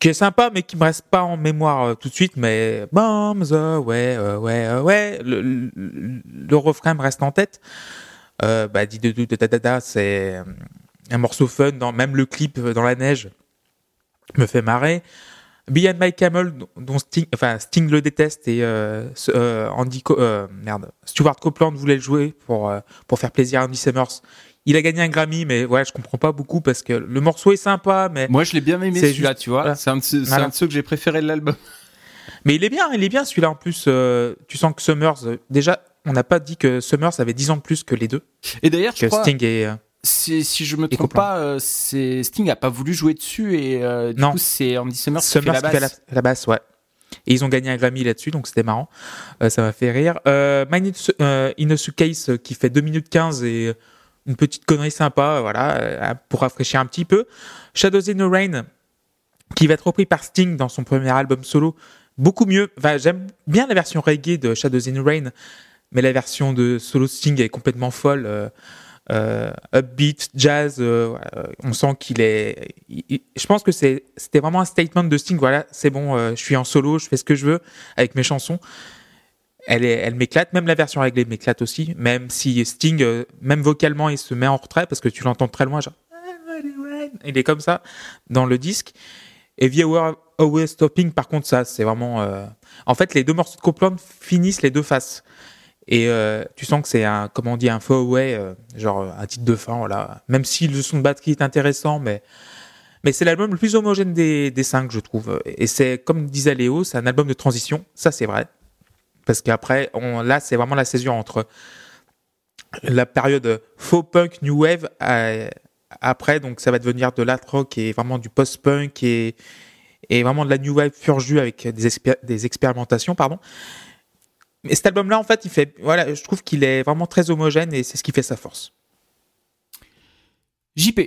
est sympa, mais qui me reste pas en mémoire euh, tout de suite, mais Bombs Away, euh, ouais, ouais, le, le, refrain me reste en tête. Bah, dit de, da, c'est un morceau fun, même le clip dans la neige me fait marrer. Behind My Camel, dont Sting, enfin Sting le déteste et euh, euh, Andy, Co- euh, merde, Stuart Copeland voulait le jouer pour pour faire plaisir à Andy Summers. Il a gagné un Grammy, mais ouais, je comprends pas beaucoup parce que le morceau est sympa, mais Moi, je l'ai bien aimé C'est celui-là, tu vois. voilà. C'est un, de ceux- c'est Voilà. un de ceux que j'ai préféré de l'album. mais il est bien, il est bien celui-là en plus. euh, tu sens que Summers, déjà, on n'a pas dit que Summers avait 10 ans de plus que les deux, Et d'ailleurs, je que crois, Sting et si, si je me trompe pas, euh, c'est Sting a pas voulu jouer dessus et euh, du Non. coup, c'est Andy Summers, Summers qui fait la basse. la, basse, ouais. Et ils ont gagné un Grammy là-dessus, donc c'était marrant. Euh, ça m'a fait rire. Euh, euh, Suitcase euh, qui fait 2 minutes 15 et une petite connerie sympa, voilà, euh, pour rafraîchir un petit peu. Shadows in the Rain, qui va être repris par Sting dans son premier album solo. Beaucoup mieux. Enfin, j'aime bien la version reggae de Shadows in the Rain, mais la version de solo Sting est complètement folle. Euh, upbeat, jazz, euh, euh, on sent qu'il est. je pense que c'était vraiment un statement de Sting. Voilà, c'est bon, je suis en solo, je fais ce que je veux avec mes chansons. Elle, elle m'éclate, même la version réglée m'éclate aussi, même si Sting, même vocalement, il se met en retrait parce que tu l'entends très loin, genre. Il est comme ça dans le disque. Et The Hour Always Stopping, par contre, ça, c'est vraiment. En fait, les deux morceaux de Copeland finissent les deux faces. Et euh, tu sens que c'est un, comment on dit, un throwaway, euh, genre euh, un titre de fin, voilà. Même si le son de batterie est intéressant, mais, mais c'est l'album le plus homogène des, cinq, je trouve. Et c'est, comme disait Léo, c'est un album de transition, ça c'est vrai. Parce qu'après, là, c'est vraiment la césure entre la période faux punk, new wave, euh, après, donc ça va devenir de l'art rock et vraiment du post-punk et, et vraiment de la new wave pur avec des, des expérimentations, pardon. Mais cet album-là, en fait, il fait, voilà, je trouve qu'il est vraiment très homogène et c'est ce qui fait sa force. JP.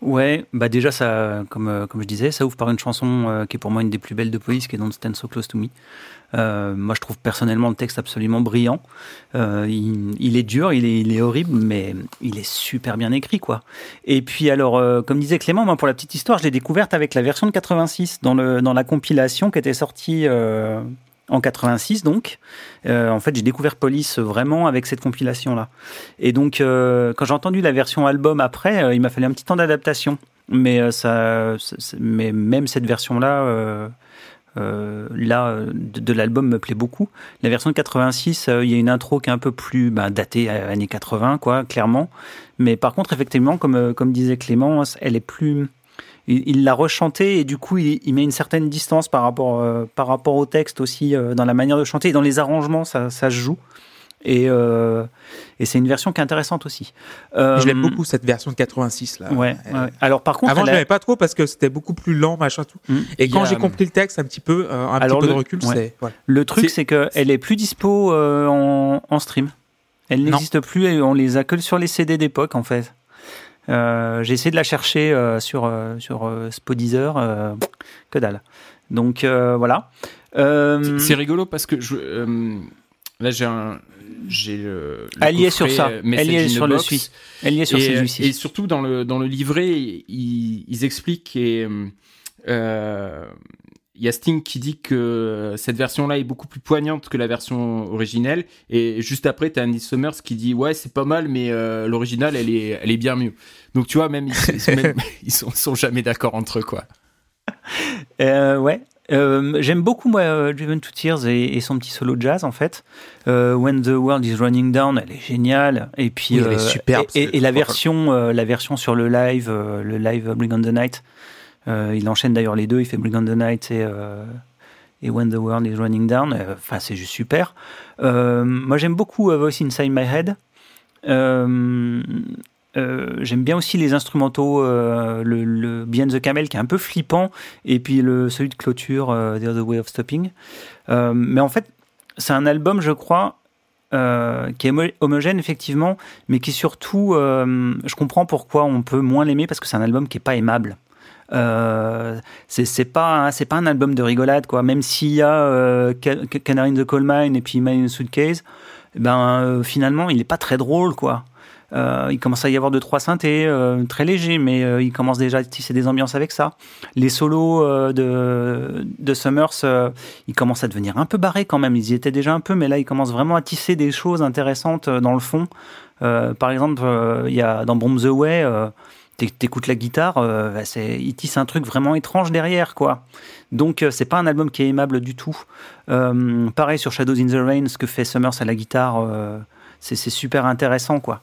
Ouais, bah déjà ça, comme euh, comme je disais, ça ouvre par une chanson euh, qui est pour moi une des plus belles de Police, qui est Don't Stand So Close to Me. Euh, moi, je trouve personnellement le texte absolument brillant. Euh, il, il est dur, il est, il est horrible, mais il est super bien écrit, quoi. Et puis alors, euh, comme disait Clément, moi pour la petite histoire, je l'ai découverte avec la version de 86 dans le dans la compilation qui était sortie. En 86 donc. Euh, en fait, j'ai découvert Police vraiment avec cette compilation-là. Et donc, euh, quand j'ai entendu la version album après, euh, il m'a fallu un petit temps d'adaptation. Mais, euh, ça, mais même cette version-là, euh, là, euh, de, l'album me plaît beaucoup. La version de 86, euh, il y a une intro qui est un peu plus ben, datée années 80, quoi, clairement. Mais par contre, effectivement, comme, comme disait Clément, elle est plus il il l'a rechanté et du coup il, il met une certaine distance par rapport euh, par rapport au texte aussi euh, dans la manière de chanter et dans les arrangements ça, ça se joue et, euh, et c'est une version qui est intéressante aussi. Euh, Je l'aime beaucoup cette version de 86 là. Ouais, Elle- ouais. Alors par contre, Avant, je elle a- l'aimais pas trop parce que c'était beaucoup plus lent, machin tout. Hmm. Et quand a, j'ai compris le texte un petit peu, un Alors petit peu le- de recul, ouais. c'est. Le truc, C'est- c'est qu'elle est plus dispo euh, en, en stream. Elle n'existe plus et on les a que sur les CD d'époque en fait. Euh, J'ai essayé de la chercher euh, sur euh, sur Spodeezer, que dalle. Donc voilà. C'est- rigolo parce que je, là j'ai un, j'ai le, le Elle y est sur ça. Elle y est sur le suite. elle y est sur et, celui-ci. et surtout dans le dans le livret, ils, ils expliquent et euh, il y a Sting qui dit que cette version-là est beaucoup plus poignante que la version originelle. Et juste après, t'as Andy Summers qui dit ouais c'est pas mal, mais euh, l'original elle est elle est bien mieux. Donc tu vois même ils, ils- même, ils sont, sont jamais d'accord entre eux quoi. Euh, ouais. Euh, J'aime beaucoup moi euh, Driven to Tears et, et son petit solo jazz en fait. Euh, When the World is Running Down, elle est géniale. Et puis Oui, elle est euh, superbe, Et, et- la version, euh, la version sur le live, euh, le live Bring on the Night. Euh, il enchaîne d'ailleurs les deux. Il fait Bring on the Night et euh, et When the World is Running Down. Euh, Enfin, c'est juste super. Moi, j'aime beaucoup Voice Inside My Head. J'aime bien aussi les instrumentaux, le, le Behind the Camel qui est un peu flippant, et puis le, celui de clôture, The Other Way of Stopping. Mais en fait, c'est un album, je crois, qui est homo- homogène effectivement, mais qui surtout, je comprends pourquoi on peut moins l'aimer parce que c'est un album qui est pas aimable. Euh, c'est pas c'est pas un album de rigolade quoi. Même s'il y a euh, Ca- Ca- Canary in the Coal Mine et puis Man in a Suitcase, eh ben euh, finalement il est pas très drôle quoi. Euh, il commence à y avoir deux trois synthés très légers, mais il commence déjà à tisser des ambiances avec ça. Les solos de, de Summers, ils commencent à devenir un peu barrés quand même. Ils y étaient déjà un peu, mais là ils commencent vraiment à tisser des choses intéressantes dans le fond. Par exemple, il y a dans Bomb the Way, t'écoutes la guitare, euh, bah, il tisse un truc vraiment étrange derrière, quoi. Donc euh, c'est pas un album qui est aimable du tout. Euh, pareil sur Shadows in the Rain, ce que fait Summers à la guitare, c'est, super intéressant, quoi.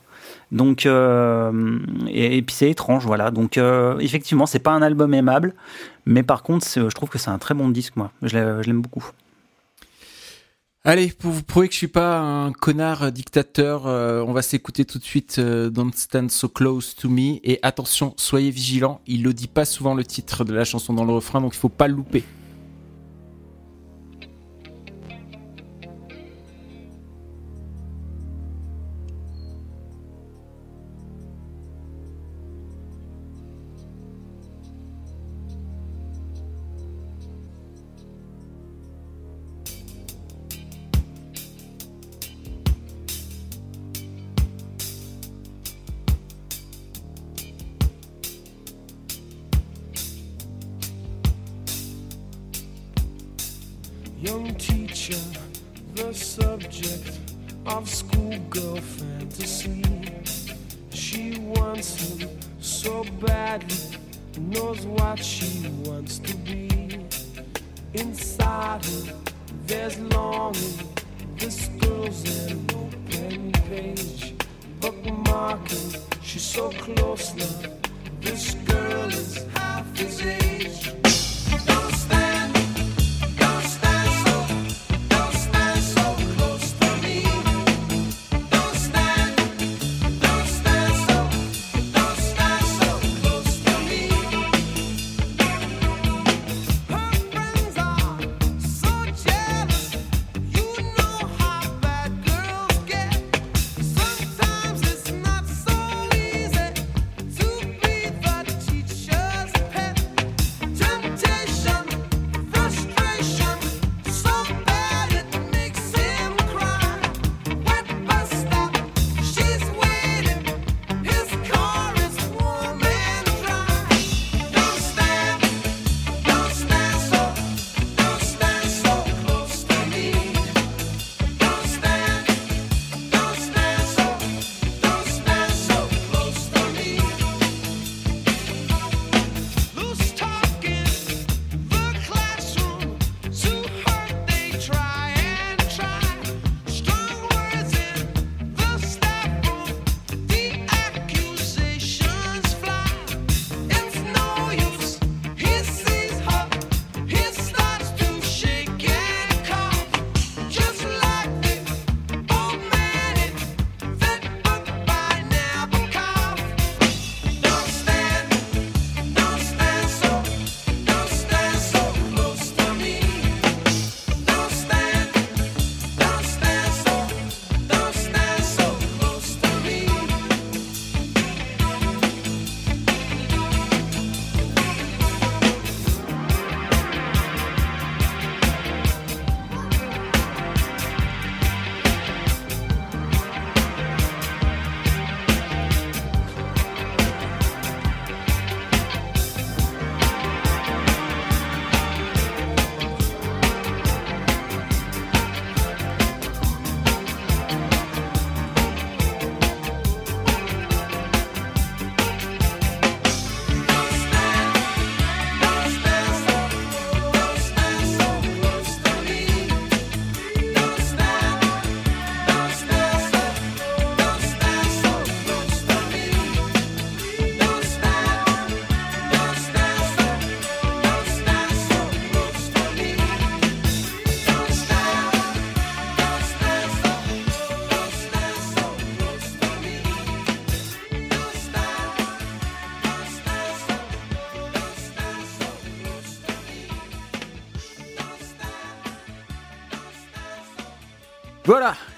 Donc et, et puis c'est étrange, voilà. Donc effectivement, c'est pas un album aimable, mais par contre, je trouve que c'est un très bon disque, moi. Je l'aime beaucoup. Allez, pour vous prouver que je suis pas un connard dictateur, euh, on va s'écouter tout de suite euh, Don't Stand So Close to Me. Et attention, soyez vigilants, il le dit pas souvent le titre de la chanson dans le refrain, donc il faut pas le louper.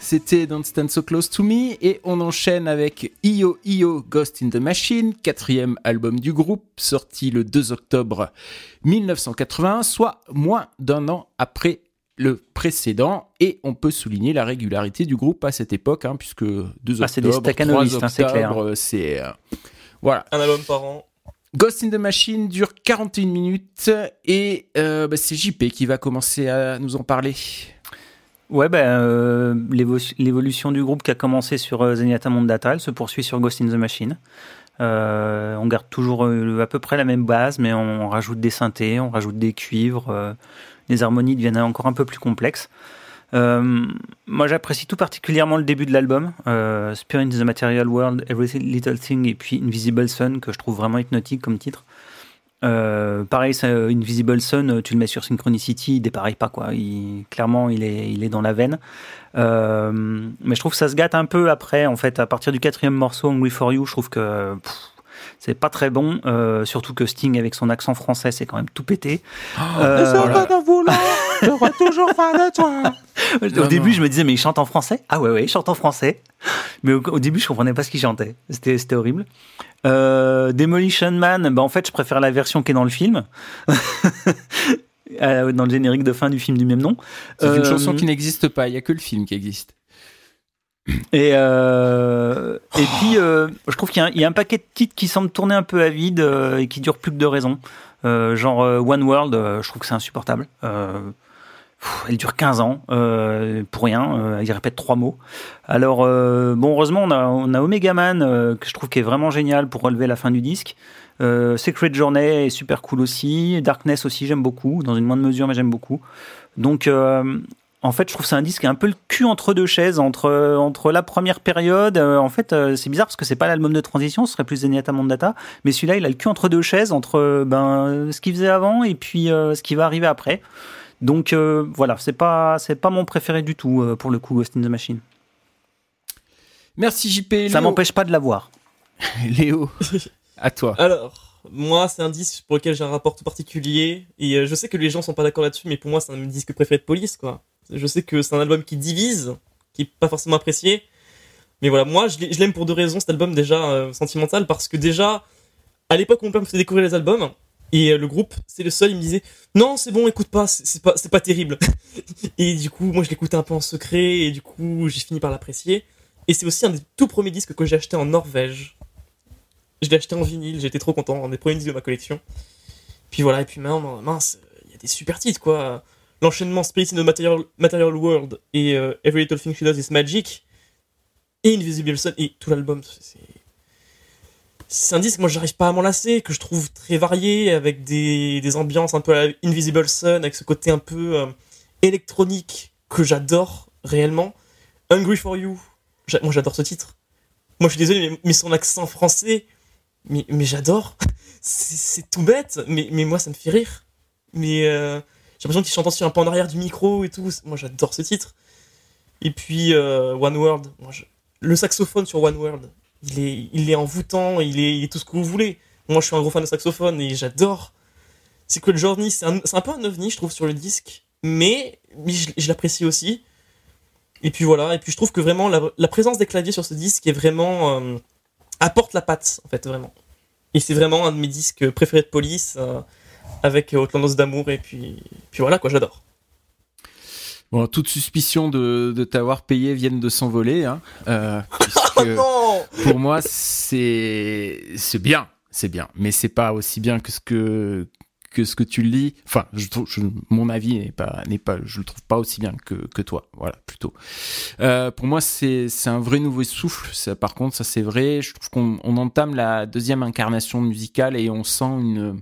C'était Don't Stand So Close to Me et on enchaîne avec Io Io Ghost in the Machine, quatrième album du groupe, sorti le 2 octobre 1981, soit moins d'un an après le précédent et on peut souligner la régularité du groupe à cette époque hein, puisque 2 Ah, c'est des octobre, 3 staccanovistes, hein, c'est clair. octobre, c'est euh, voilà. Un album par an. Ghost in the Machine dure 41 minutes et euh, bah, c'est JP qui va commencer à nous en parler. Ouais, ben, euh, l'évo- l'évolution du groupe qui a commencé sur euh, Zenyatta Mondata, elle se poursuit sur Ghost in the Machine. Euh, on garde toujours à peu près la même base, mais on rajoute des synthés, on rajoute des cuivres, les harmonies deviennent encore un peu plus complexes. Moi, j'apprécie tout particulièrement le début de l'album, Spirit in the Material World, Every Little Thing et puis Invisible Sun, que je trouve vraiment hypnotique comme titre. Euh, pareil, ça, Invisible Sun, euh, tu le mets sur Synchronicity, il dépareille pas quoi. Il, clairement, il est, il est dans la veine. Euh, mais je trouve que ça se gâte un peu après. En fait, à partir du quatrième morceau, Hungry for You, je trouve que c'est pas très bon. Euh, surtout que Sting avec son accent français, c'est quand même tout pété. Euh, voilà. j'aurai toujours faim de toi. Au Non, début, non. je me disais, mais il chante en français? Ah ouais, ouais, il chante en français. Mais au, au début, je comprenais pas ce qu'il chantait. C'était c'était horrible. Euh, Demolition Man, bah en fait, je préfère la version qui est dans le film. Euh, dans le générique de fin du film du même nom. C'est une Euh, chanson qui n'existe pas, il y a que le film qui existe. Et, euh, et puis, euh, je trouve qu'il y, a un- il y a un paquet de titres qui semblent tourner un peu à vide euh, et qui durent plus que deux raisons. Euh, genre euh, One World, euh, je trouve que c'est insupportable. Elle dure 15 ans euh, pour rien. Euh, il répète trois mots. Alors, euh, bon, heureusement, on a, Omega Man que je trouve qui est vraiment génial pour relever la fin du disque. Secret Journey est super cool aussi. Darkness aussi, j'aime beaucoup. Dans une moindre mesure, mais j'aime beaucoup. Donc, en fait, je trouve que c'est un disque qui est un peu le cul entre deux chaises, entre, entre la première période. en fait, c'est bizarre parce que c'est pas l'album de transition, ce serait plus Zenyatta Mondata. Mais celui-là, il a le cul entre deux chaises, entre ben, ce qu'il faisait avant et puis ce qui va arriver après. Donc euh, voilà, c'est pas c'est pas mon préféré du tout euh, pour le coup Ghost in the Machine. Merci JP. Ça Léo. m'empêche pas de l'avoir. Léo, à toi. Alors, moi, c'est un disque pour lequel j'ai un rapport tout particulier. Et euh, je sais que les gens sont pas d'accord là-dessus, mais pour moi, c'est un disque préféré de Police, quoi. Je sais que c'est un album qui divise, qui est pas forcément apprécié. Mais voilà, moi, je l'ai- je l'aime pour deux raisons, cet album, déjà euh, sentimental, parce que déjà, à l'époque où mon père me faisait découvrir les albums, et euh, le groupe, c'est le seul, il me disait Non, c'est bon, écoute pas, c'est pas, c'est pas terrible. et du coup, moi, je l'écoutais un peu en secret, et du coup, j'ai fini par l'apprécier. Et c'est aussi un des tout premiers disques que j'ai acheté en Norvège. Je l'ai acheté en vinyle, j'étais trop content, un des premiers disques de ma collection. Puis voilà, et puis maintenant, mince, il y a des super titres quoi. L'enchaînement Spirit in the Material, Material World et euh, Every Little Thing She Does Is Magic et Invisible Sun et tout l'album, c'est. C'est un disque, moi j'arrive pas à m'en lasser, que je trouve très varié, avec des, des ambiances un peu à Invisible Sun, avec ce côté un peu euh, électronique que j'adore réellement. Hungry for You, moi j'adore ce titre. Moi je suis désolé, mais, son accent français, mais, mais j'adore. C'est tout bête, mais, mais moi ça me fait rire. Mais euh, j'ai l'impression qu'il chante aussi un peu en arrière du micro et tout. Moi j'adore ce titre. Et puis euh, One World, le saxophone sur One World, il est, il est envoûtant, il est, tout ce que vous voulez. Moi je suis un gros fan de saxophone et j'adore. Secret Journey, c'est un, c'est un peu un ovni, je trouve, sur le disque, mais, je, l'apprécie aussi. Et puis voilà, et puis je trouve que vraiment la, présence des claviers sur ce disque est vraiment. euh, apporte la patte, en fait, vraiment. Et c'est vraiment un de mes disques préférés de police, euh, avec Outlandos d'amour, et puis, puis voilà, quoi, j'adore. Bon, toute suspicion de, de t'avoir payé vienne de s'envoler. Hein, euh, Oh non pour moi, c'est c'est bien, c'est bien, mais c'est pas aussi bien que ce que que ce que tu le lis. Enfin, je trouve, je- mon avis n'est pas n'est pas, je le trouve pas aussi bien que que toi. Voilà, plutôt. Euh, pour moi, c'est c'est un vrai nouveau souffle. Ça, par contre, ça c'est vrai. Je trouve qu'on on entame la deuxième incarnation musicale et on sent une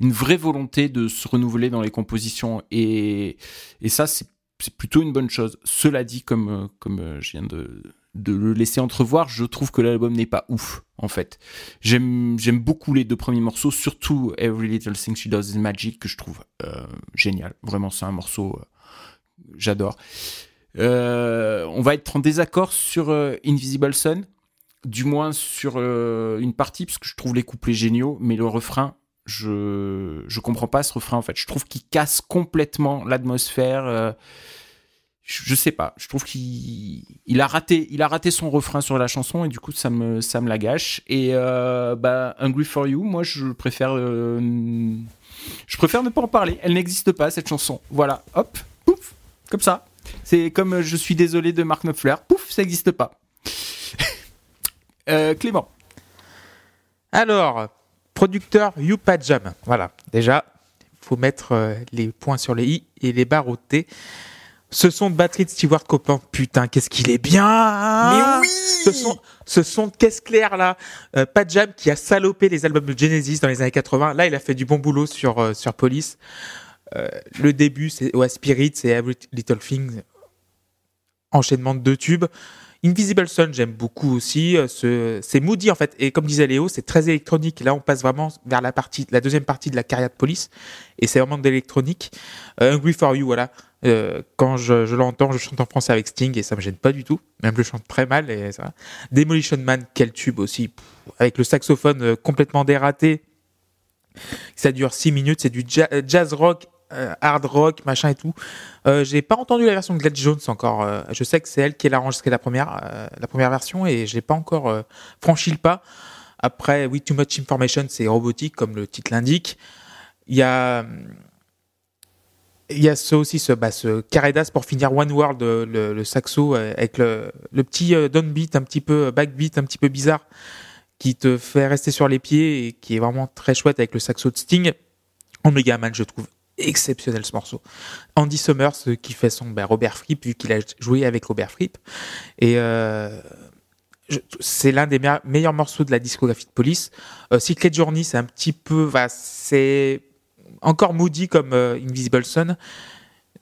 une vraie volonté de se renouveler dans les compositions et et ça c'est c'est plutôt une bonne chose. Cela dit, comme euh, comme euh, je viens de de le laisser entrevoir, je trouve que l'album n'est pas ouf en fait. J'aime beaucoup les deux premiers morceaux, surtout Every Little Thing She Does Is Magic que je trouve euh, génial. Vraiment, c'est un morceau euh, j'adore. On va être en désaccord sur Invisible Sun, du moins sur une partie parce que je trouve les couplets géniaux, mais le refrain je je comprends pas ce refrain en fait. Je trouve qu'il casse complètement l'atmosphère. euh, je, je sais pas. Je trouve qu'il il a raté, il a raté son refrain sur la chanson et du coup ça me ça me la gâche. Et euh, bah Hungry for You, moi je préfère euh, je préfère ne pas en parler. Elle n'existe pas cette chanson. Voilà, hop, pouf, comme ça. C'est comme je suis désolé de Mark Knopfler, pouf, ça n'existe pas. Clément. Alors, producteur Youpa Jam. Voilà, déjà, il faut mettre euh, les points sur les i et les barres au t. Ce son de batterie de Stewart Copeland, putain, qu'est-ce qu'il est bien Mais oui Ce son, ce son de caisse claire là, euh, Pat Jam qui a salopé les albums de Genesis dans les années 80. Là, il a fait du bon boulot sur euh, sur Police. Euh, le début, c'est ouais, Spirit, c'est Every Little Thing. Enchaînement de deux tubes. Invisible Sun, j'aime beaucoup aussi. euh, ce- C'est moody en fait, et comme disait Léo, c'est très électronique. Là, on passe vraiment vers la deuxième partie de la carrière de Police, et c'est vraiment de l'électronique. Euh, Hungry for You, voilà. Euh, quand je, l'entends, je chante en français avec Sting et ça me gêne pas du tout. Même je chante très mal. Demolition Man, quel tube aussi, avec le saxophone euh, complètement dératé. Ça dure 6 minutes, c'est du ja- jazz rock, hard rock, machin et tout. Euh, J'ai pas entendu la version de Gladys Jones encore. Euh, je sais que c'est elle qui l'a enregistré la première, euh, la première version et je l'ai pas encore euh, franchi le pas. Après, oui, Too Much Information, c'est robotique comme le titre l'indique. Il y a il y a ce aussi ce, bah, Caredas pour finir One World, euh, le, saxo euh, avec le, le petit euh, downbeat, un petit peu euh, backbeat, un petit peu bizarre, qui te fait rester sur les pieds et qui est vraiment très chouette avec le saxo de Sting. Omega Man, je trouve exceptionnel ce morceau. Andy Summers euh, qui fait son bah, Robert Fripp vu qu'il a joué avec Robert Fripp et euh, c'est l'un des me- meilleurs morceaux de la discographie de Police. Euh, Journey, c'est un petit peu, c'est encore moody comme euh, Invisible Sun.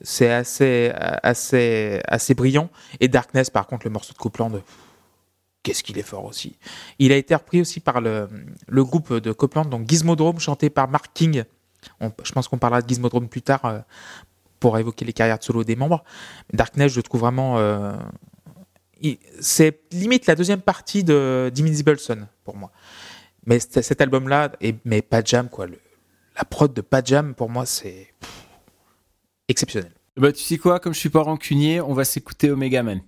C'est assez, assez, assez brillant. Et Darkness, par contre, le morceau de Copeland, qu'est-ce qu'il est fort aussi. Il a été repris aussi par le, le groupe de Copeland, donc Gizmodrome, chanté par Mark King. Je pense qu'on parlera de Gizmodrome plus tard euh, pour évoquer les carrières de solo des membres. Darkness, je trouve vraiment. euh, c'est limite la deuxième partie de d'Invincible Sun pour moi. Mais cet album-là, mais pas Jam, quoi. la prod de Pas Jam, pour moi, c'est exceptionnel. Bah tu sais quoi, comme je suis pas rancunier, on va s'écouter Omega Man.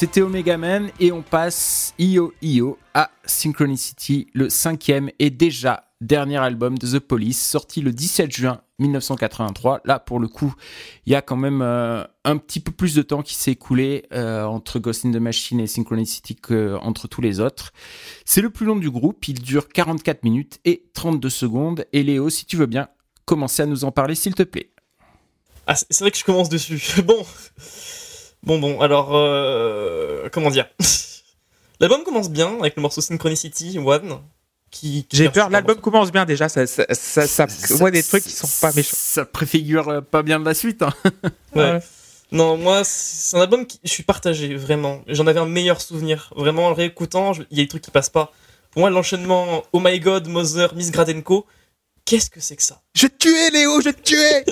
C'était Omega Man et on passe IO IO à Synchronicity, le cinquième et déjà dernier album de The Police, sorti le 17 juin 1983. Là, pour le coup, il y a quand même euh, un petit peu plus de temps qui s'est écoulé euh, entre Ghost in the Machine et Synchronicity qu'entre tous les autres. C'est le plus long du groupe, il dure 44 minutes et 32 secondes. Et Léo, si tu veux bien, commencer à nous en parler, s'il te plaît. Ah, c'est vrai que je commence dessus. Bon. Bon, bon, alors. euh, comment dire? L'album commence bien avec le morceau Synchronicity One. Qui, qui J'ai peur, l'album commence bien déjà, ça, ça, ça, ça voit des trucs qui sont pas méchants. Ça préfigure euh, pas bien de la suite. hein. Ouais. Non, moi, c'est un album qui. Je suis partagé, vraiment. J'en avais un meilleur souvenir. Vraiment, en le réécoutant, je- il y a des trucs qui passent pas. Pour moi, l'enchaînement Oh My God, Mother, Miss Gradenko, qu'est-ce que c'est que ça? Je tuais Léo, je tuais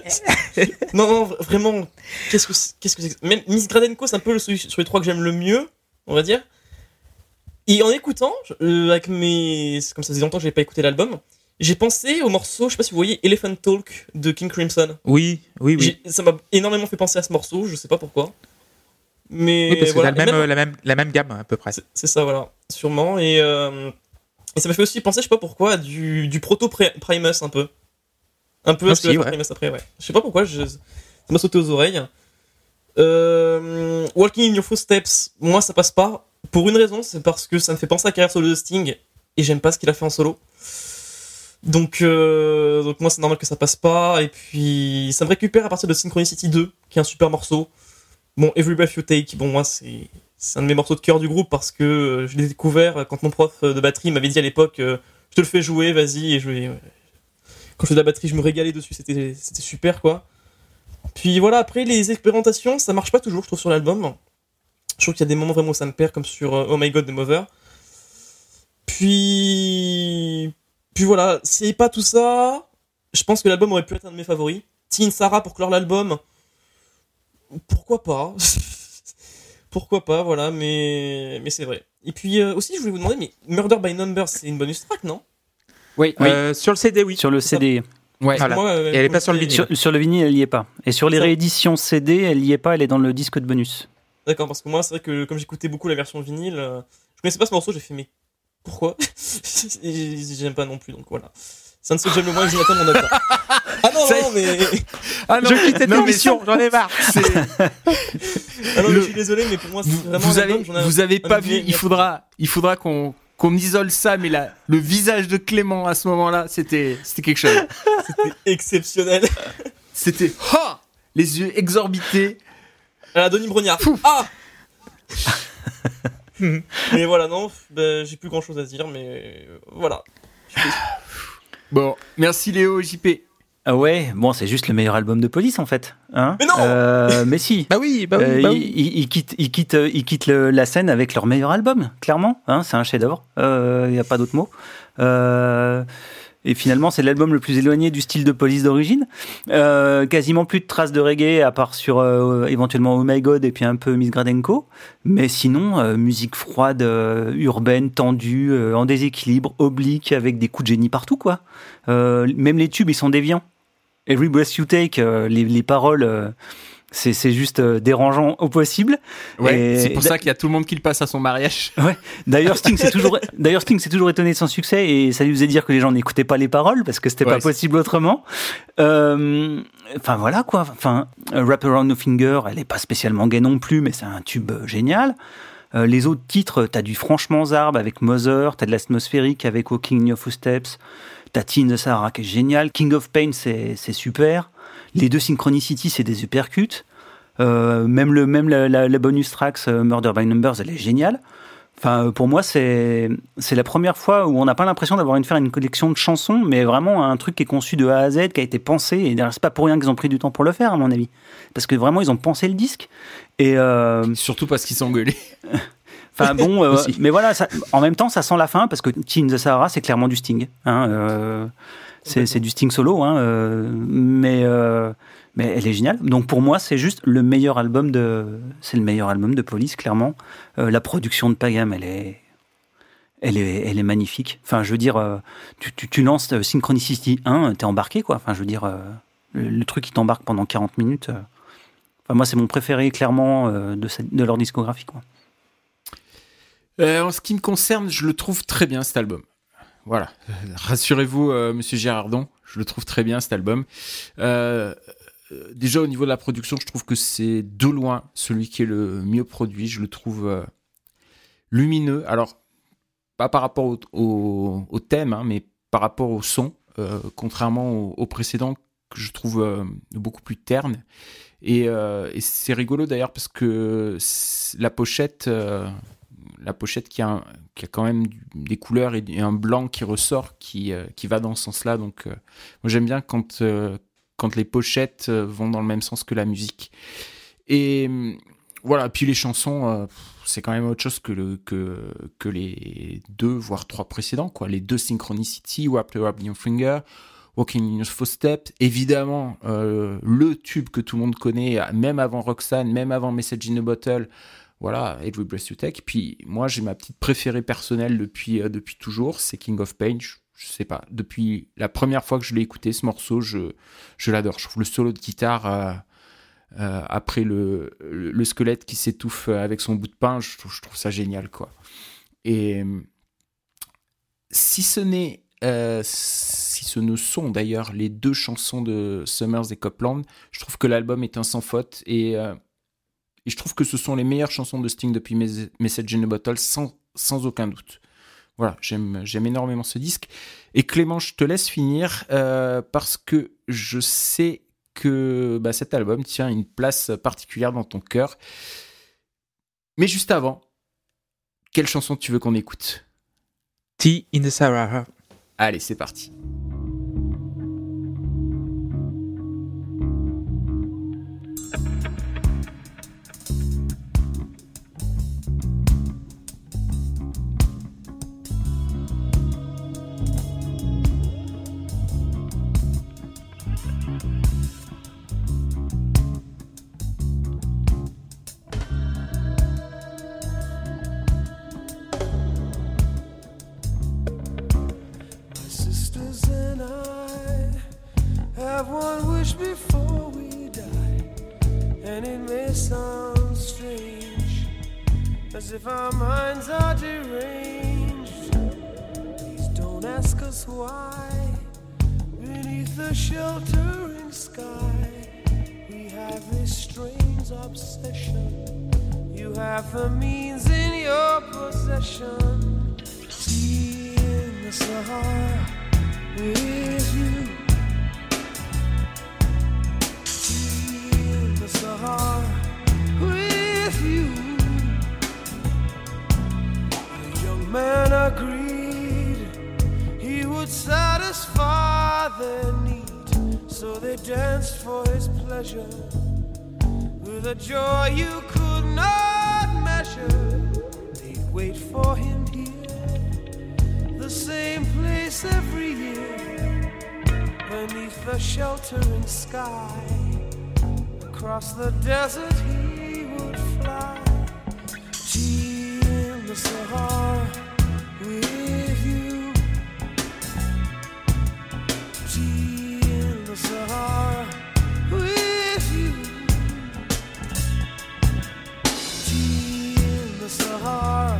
Non, non, vra- vraiment, qu'est-ce que c'est qu'est-ce que c'est que ça? Même Miss Gradenko, c'est un peu le, celui sur les trois que j'aime le mieux, on va dire. Et en écoutant, je- euh, avec mes. Comme ça faisait longtemps que j'avais pas écouté l'album, j'ai pensé au morceau, je sais pas si vous voyez, Elephant Talk de King Crimson. Oui, oui, oui. J'ai- Ça m'a énormément fait penser à ce morceau, je sais pas pourquoi. Mais Oui, parce que voilà. c'est Et la même, même- la, même, la même gamme à peu près. c'est- C'est ça, voilà, sûrement. Et, euh, et ça m'a fait aussi penser, je sais pas pourquoi, du, du proto Primus un peu. Un peu Aussi, ouais. Primus après, ouais. Je sais pas pourquoi, je, ça m'a sauté aux oreilles. Euh, Walking in Your Footsteps, moi ça passe pas. Pour une raison, c'est parce que ça me fait penser à la carrière solo de Sting et j'aime pas ce qu'il a fait en solo. Donc, euh, donc moi c'est normal que ça passe pas. Et puis ça me récupère à partir de Synchronicity 2, qui est un super morceau. Bon, Every Breath You Take, bon moi c'est c'est un de mes morceaux de cœur du groupe parce que euh, je l'ai découvert quand mon prof de batterie m'avait dit à l'époque euh, je te le fais jouer, vas-y. Et je Quand je faisais de la batterie, je me régalais dessus, c'était super quoi. Puis voilà, après les expérimentations, ça marche pas toujours, je trouve, sur l'album. Je trouve qu'il y a des moments vraiment où ça me perd, comme sur euh, Oh My God de Mother. Puis. Puis voilà, s'il n'y pas tout ça, je pense que l'album aurait pu être un de mes favoris. Teen Sarah pour clore l'album, pourquoi pas? Pourquoi pas, voilà, mais, mais c'est vrai. Et puis euh, aussi, je voulais vous demander, mais Murder by Numbers, c'est une bonus track, non? Oui, Euh, sur le CD, oui. Sur le CD. ouais. Voilà. Moi, euh, Et elle est pas sur le vinyle. Sur, sur le vinyle, elle y est pas. Et sur les Ça- rééditions CD, elle y est pas, elle est dans le disque de bonus. D'accord, parce que moi, c'est vrai que comme j'écoutais beaucoup la version vinyle, euh, je connaissais pas ce morceau, j'ai fait, mais pourquoi? J'aime pas non plus, donc voilà. C'est un de ceux que j'aime le moins, Jonathan, mon note. Ah non, Ça- non, mais. Ah non, Je quitte cette émission, j'en ai marre. c'est- Ah non, mais je suis désolé, mais pour moi, c'est vous, vraiment vous un avez, album, j'en ai- vous avez pas vu. Il faudra, il faudra qu'on qu'on isole ça, mais là, le visage de Clément à ce moment-là, c'était, c'était quelque chose. C'était exceptionnel. C'était, ha, les yeux exorbités. Ah, Denis Brognard. Ah Mais voilà, non, bah, j'ai plus grand chose à dire, mais euh, voilà. Bon, merci Léo, JP. Ah ouais, bon, c'est juste le meilleur album de police en fait. Hein Mais non Euh, Mais si. Bah oui, bah oui, Euh, bah ils, oui. ils- ils quittent, ils quittent, ils quittent le- la scène avec leur meilleur album, clairement. Hein, c'est un chef-d'œuvre. Il n'y a pas d'autre mot. Euh, et finalement, c'est l'album le plus éloigné du style de police d'origine. Euh, quasiment plus de traces de reggae, à part sur euh, éventuellement Oh My God et puis un peu Miss Gradenko. Mais sinon, euh, musique froide, euh, urbaine, tendue, euh, en déséquilibre, oblique, avec des coups de génie partout, quoi. Euh, même les tubes, ils sont déviants. Every Breath You Take, euh, les, les paroles, euh, c'est juste euh, dérangeant au possible. Ouais, c'est pour ça qu'il y a tout le monde qui le passe à son mariage. D'ailleurs, Sting s'est toujours, d'ailleurs Sting s'est toujours étonné de son succès et ça lui faisait dire que les gens n'écoutaient pas les paroles parce que c'était Ouais, pas possible autrement. Euh, Enfin voilà quoi. Enfin, Wrap Around No Finger, elle est pas spécialement gay non plus, mais c'est un tube génial. Euh, les autres titres, t'as du Franchement Zarb avec Mother, t'as de l'atmosphérique avec Walking in Your Footsteps, t'as Teen the Sahara qui est génial, King of Pain c'est super. Les deux Synchronicity c'est des uppercuts. Euh, même le même la, la- la bonus tracks euh, Murder by Numbers elle est géniale. Enfin, euh, pour moi, c'est la première fois où on n'a pas l'impression d'avoir une faire une collection de chansons, mais vraiment un truc qui est conçu de A à Z, qui a été pensé. Et c'est pas pour rien qu'ils ont pris du temps pour le faire, à mon avis, parce que vraiment ils ont pensé le disque. Et euh, Surtout parce qu'ils s'engueulaient. enfin bon, euh, mais voilà, ça- en même temps, ça sent la fin parce que Teen the Sahara, c'est clairement du Sting. Hein, euh, c'est du Sting solo, hein, euh, mais euh, mais elle est géniale. Donc pour moi, c'est juste le meilleur album de, c'est le meilleur album de Police, clairement. Euh, la production de Pagam, elle est, elle est, elle est magnifique. Enfin, je veux dire, euh, tu, tu, tu lances Synchronicity 1, t'es embarqué, quoi. Enfin, je veux dire, le, le truc qui t'embarque pendant 40 minutes. Enfin, moi, c'est mon préféré clairement de, cette- de leur discographie. Quoi. Euh, en ce qui me concerne, je le trouve très bien cet album. Voilà, Euh, rassurez-vous, euh, Monsieur Girardon, je le trouve très bien cet album. Euh, déjà au niveau de la production, je trouve que c'est de loin celui qui est le mieux produit. Je le trouve lumineux. Alors pas par rapport au, thème, hein, mais par rapport au son, contrairement au, précédent que je trouve beaucoup plus terne. Et, c'est rigolo d'ailleurs parce que la pochette, la pochette qui a, quand même des couleurs et, un blanc qui ressort, qui, euh, qui va dans ce sens-là. Donc, euh, moi j'aime bien quand, euh, quand les pochettes vont dans le même sens que la musique. Et voilà, puis les chansons, c'est quand même autre chose que, que, les deux, voire trois précédents, quoi. Les deux Synchronicity, Wrapped Around Your Finger, Walking in Your Footsteps. Évidemment, le tube que tout le monde connaît, même avant Roxanne, même avant Message in a Bottle, voilà, Every Breath You Take. Puis moi, j'ai ma petite préférée personnelle depuis, euh, depuis toujours, c'est King of Pain. Je, je sais pas, depuis la première fois que je l'ai écouté, ce morceau, je, je l'adore. Je trouve le solo de guitare euh, euh, après le, le, le squelette qui s'étouffe avec son bout de pain, je trouve, ça génial, quoi. Et si ce n'est, si ce ne sont d'ailleurs les deux chansons de Summers et Copland, je trouve que l'album est un sans faute et, et je trouve que ce sont les meilleures chansons de Sting depuis Mes- Message in a Bottle sans, sans aucun doute. Voilà, j'aime j'aime énormément ce disque. Et Clément, je te laisse finir euh, parce que je sais que bah, cet album tient une place particulière dans ton cœur. Mais juste avant, quelle chanson tu veux qu'on écoute? Tea in the Sahara. Allez, c'est parti. So they danced for his pleasure with a joy you could not measure. They'd wait for him here, the same place every year, beneath the sheltering sky. Across the desert he would fly. Tea in the Sahara with in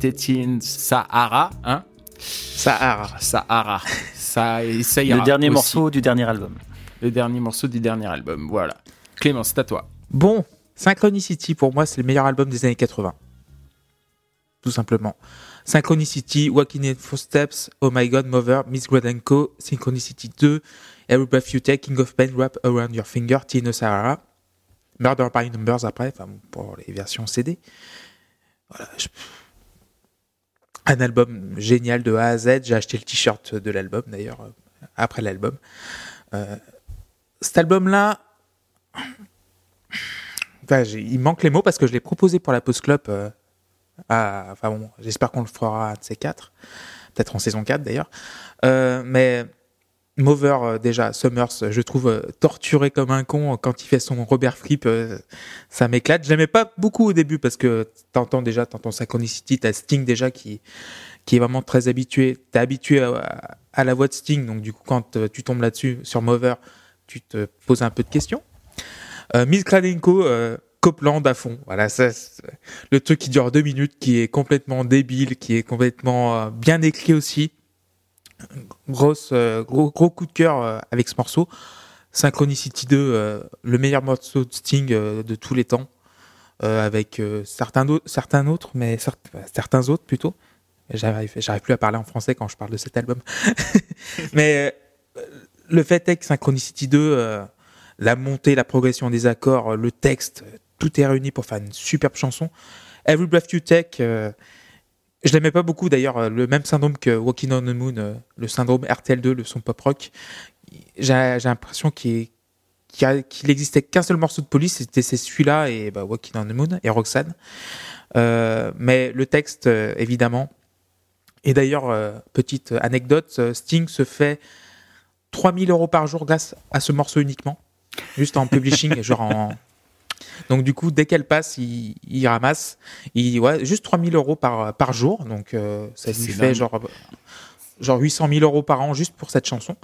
c'était Sahara, hein? Sahara. Sahara. Ça, et ça ira Le dernier aussi. morceau du dernier album. Le dernier morceau du dernier album, voilà. Clément, c'est à toi. Bon, Synchronicity, pour moi, c'est le meilleur album des années 80. Tout simplement. Synchronicity, Walking in Footsteps, Oh My God, Mother, Miss Co, Synchronicity 2, Every Breath You Take, King of Pain, Wrap Around Your Finger, Tino Sahara, Murder by Numbers après, enfin, pour les versions CD. Voilà. je- Un album génial de A à Z. J'ai acheté le t-shirt de l'album d'ailleurs, euh, après l'album. Euh, cet album-là, Enfin, il manque les mots parce que je l'ai proposé pour la Post Club. euh, à- enfin bon, j'espère qu'on le fera un de ces quatre. Peut-être en saison 4 d'ailleurs. Euh, mais Mover, euh, déjà, Summers, je trouve euh, torturé comme un con quand il fait son Robert Fripp. euh, ça m'éclate. Je l'aimais pas beaucoup au début parce que t'entends déjà, t'entends Synchronicity, t'as Sting déjà qui, qui est vraiment très habitué. T'es habitué à, la voix de Sting, donc du coup, quand tu tombes là-dessus, sur Mover, tu te poses un peu de questions. Euh, Miss Copland à fond. Voilà, ça, le truc qui dure deux minutes, qui est complètement débile, qui est complètement bien écrit aussi. Grosse, euh, gros, coup de cœur euh, avec ce morceau. Synchronicity 2, euh, le meilleur morceau de Sting de tous les temps, avec certains, certains autres, mais cer- certains autres plutôt. J'arrive, j'arrive plus à parler en français quand je parle de cet album. mais le fait est que Synchronicity 2, euh, la montée, la progression des accords, le texte, tout est réuni pour faire une superbe chanson. Every Breath You Take, je l'aimais pas beaucoup d'ailleurs, euh, le même syndrome que Walking on the Moon, euh, le syndrome RTL2, le son pop rock. J'ai l'impression qu'il qu'il y a- qu'il existait qu'un seul morceau de police, c'était celui-là et bah, Walking on the Moon et Roxanne. Euh, mais le texte, évidemment. Et d'ailleurs, euh, petite anecdote, Sting se fait 3000 euros par jour grâce à ce morceau uniquement, juste en publishing, genre en. Donc du coup, dès qu'elle passe, il, il ramasse, il, ouais, juste 3000 euros par, par jour, donc euh, ça lui fait dingue. genre, genre 800 000 euros par an juste pour cette chanson.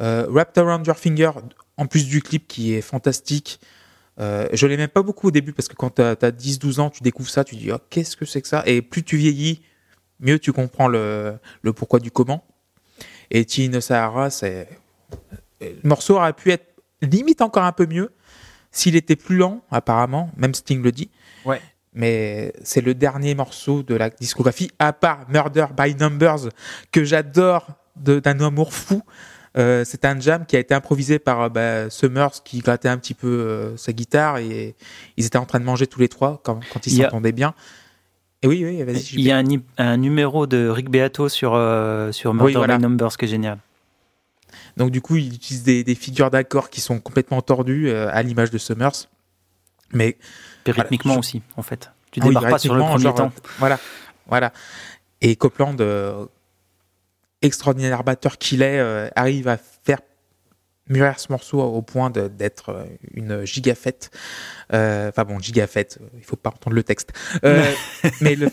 Euh, Wrapped Around Your Finger, en plus du clip qui est fantastique, euh, je l'aimais pas beaucoup au début parce que quand tu as, 10-12 ans, tu découvres ça, tu dis oh, qu'est-ce que c'est que ça? Et plus tu vieillis, mieux tu comprends le, le pourquoi du comment. Et Teen Sahara, c'est. Le morceau aurait pu être limite encore un peu mieux s'il était plus lent, apparemment, même Sting le dit. Ouais. Mais c'est le dernier morceau de la discographie, à part Murder by Numbers, que j'adore d'un amour fou. Euh, c'est un jam qui a été improvisé par euh, bah, Summers qui grattait un petit peu euh, sa guitare et ils étaient en train de manger tous les trois quand, quand ils a- s'entendaient bien. Et oui, oui, vas-y. Il y a un, numéro de Rick Beato sur, euh, sur Murder Oui, voilà. by Numbers qui est génial. Donc du coup, il utilise des, des figures d'accords qui sont complètement tordues euh, à l'image de Summers. Mais Et Voilà. rythmiquement Je- aussi, en fait. Tu Ah oui, démarres pas sur le premier genre, temps. euh, Voilà, voilà. Et Copland, euh, extraordinaire batteur qu'il est, euh, arrive à faire mûrir ce morceau au point d'être une gigafette. Euh, Enfin bon, gigafette, euh, il faut pas entendre le texte. Mais le,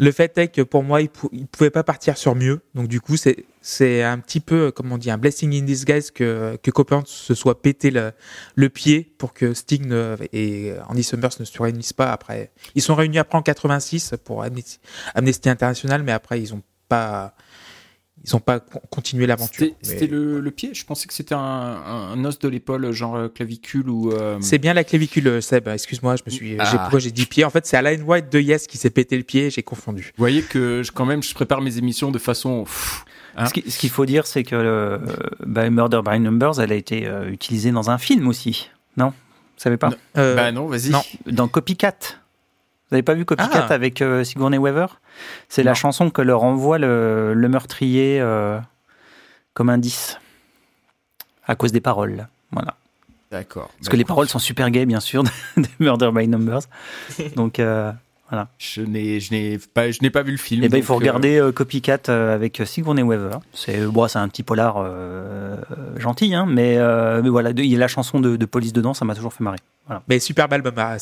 le fait est que pour moi, il, il pouvait pas partir sur mieux. Donc du coup, c'est un petit peu, comme on dit, un blessing in disguise que, que Copland se soit pété le, le pied pour que Sting ne- et Andy Summers ne se réunissent pas après. Ils sont réunis après en 86 pour Amnesty, Amnesty International, mais après ils ont pas ils ont pas con- continué l'aventure. C'était Mais le, le pied Je pensais que c'était un, os de l'épaule, genre euh, clavicule ou. euh, C'est bien la clavicule, Seb. Excuse-moi, je me suis. j'ai- Ah. Pourquoi j'ai dit pied? En fait, c'est Alan White de Yes qui s'est pété le pied. J'ai confondu. Vous voyez que je- quand même, je prépare mes émissions de façon. pff, hein. Ce qui- ce qu'il faut dire, c'est que le, euh, bah, Murder by Numbers, elle a été euh, utilisée dans un film aussi. Non? Vous savez pas? Non. Euh, bah non, vas-y. non. Dans Copycat. Vous n'avez pas vu Copycat Ah. avec euh, Sigourney Weaver? C'est la chanson que leur envoie le, le meurtrier euh, comme indice. à cause des paroles. Voilà. D'accord. Parce que les paroles sont super gays, bien sûr, de Murder by Numbers. Donc, euh, Je n'ai, je n'ai pas, je n'ai pas vu le film. eh ben, il faut regarder euh, Copycat avec Sigourney Weaver. C'est, bon, c'est un petit polar euh, gentil, hein, mais, euh, mais voilà, il y a la chanson de, de police dedans, ça m'a toujours fait marrer. Voilà. Mais superbe album à. Ouais.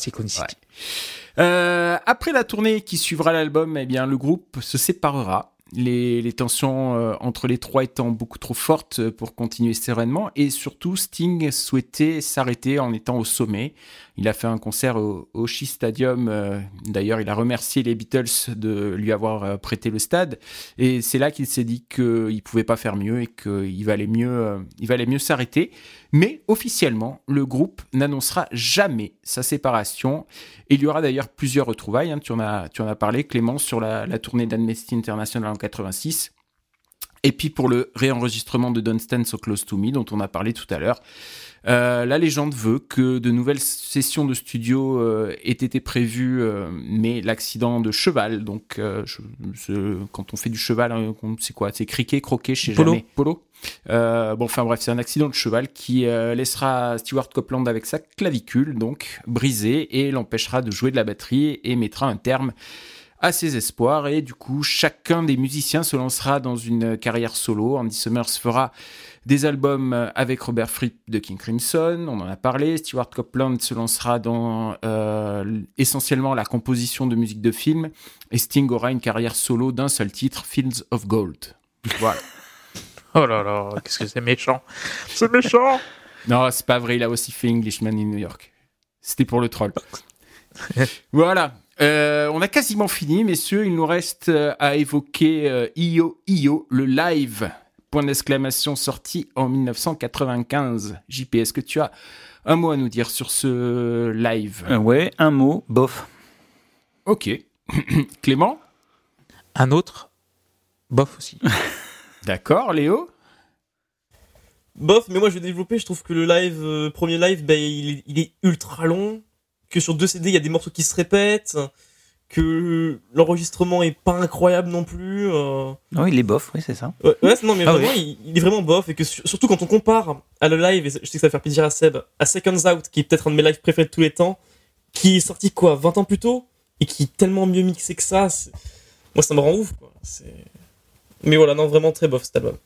Euh, après la tournée qui suivra l'album, eh bien, le groupe se séparera. Les, tensions euh, entre les trois étant beaucoup trop fortes pour continuer sereinement et surtout Sting souhaitait s'arrêter en étant au sommet. Il a fait un concert au, au Shea Stadium. euh, D'ailleurs, il a remercié les Beatles de lui avoir euh, prêté le stade et c'est là qu'il s'est dit qu'il pouvait pas faire mieux et qu'il valait mieux, il valait mieux s'arrêter. Mais officiellement, le groupe n'annoncera jamais sa séparation il y aura d'ailleurs plusieurs retrouvailles. hein. Tu, en as, tu as parlé, Clément, sur la, la tournée d'Amnesty International en 86. Et puis pour le réenregistrement de Don't Stand So Close to Me, dont on a parlé tout à l'heure. Euh, la légende veut que de nouvelles sessions de studio euh, aient été prévues, euh, mais l'accident de cheval, donc euh, je- ce- quand on fait du cheval, hein, c'est quoi C'est criquet, croquet, je sais Polo. jamais. Polo. Euh, bon, enfin bref, c'est un accident de cheval qui euh, laissera Stewart Copeland avec sa clavicule, donc brisée, et l'empêchera de jouer de la batterie et mettra un terme à ses espoirs. Et du coup, chacun des musiciens se lancera dans une carrière solo. Andy Summers fera des albums avec Robert Fripp de King Crimson, on en a parlé. Stewart Copeland se lancera dans euh, essentiellement la composition de musique de film. Et Sting aura une carrière solo d'un seul titre, Fields of Gold. Voilà. Oh là là, qu'est-ce que c'est méchant. C'est méchant. Non, c'est pas vrai, il a aussi fait Englishman in New York. C'était pour le troll. voilà. Euh, on a quasiment fini, messieurs. Il nous reste euh, à évoquer euh, Io Io, le live. Point d'exclamation sorti en 1995. JP, est-ce que tu as un mot à nous dire sur ce live? Euh, ouais, un mot, bof. Ok. Clément? Un autre, bof aussi. D'accord. Léo? Bof, mais moi je vais développer. Je trouve que le live, euh, premier live, ben, il, est, il est ultra long. Que sur deux CD, il y a des morceaux qui se répètent. Que l'enregistrement est pas incroyable non plus. euh. Non, il est bof, oui, c'est ça. Ouais, ouais, non, mais Ah vraiment, il, il est vraiment bof. Et que sur- surtout quand on compare à le live, et je sais que ça va faire plaisir à Seb, à Seconds Out, qui est peut-être un de mes lives préférés de tous les temps, qui est sorti quoi, 20 ans plus tôt, et qui est tellement mieux mixé que ça. Moi, ça me rend ouf, quoi. Mais voilà, non, vraiment très bof cet album.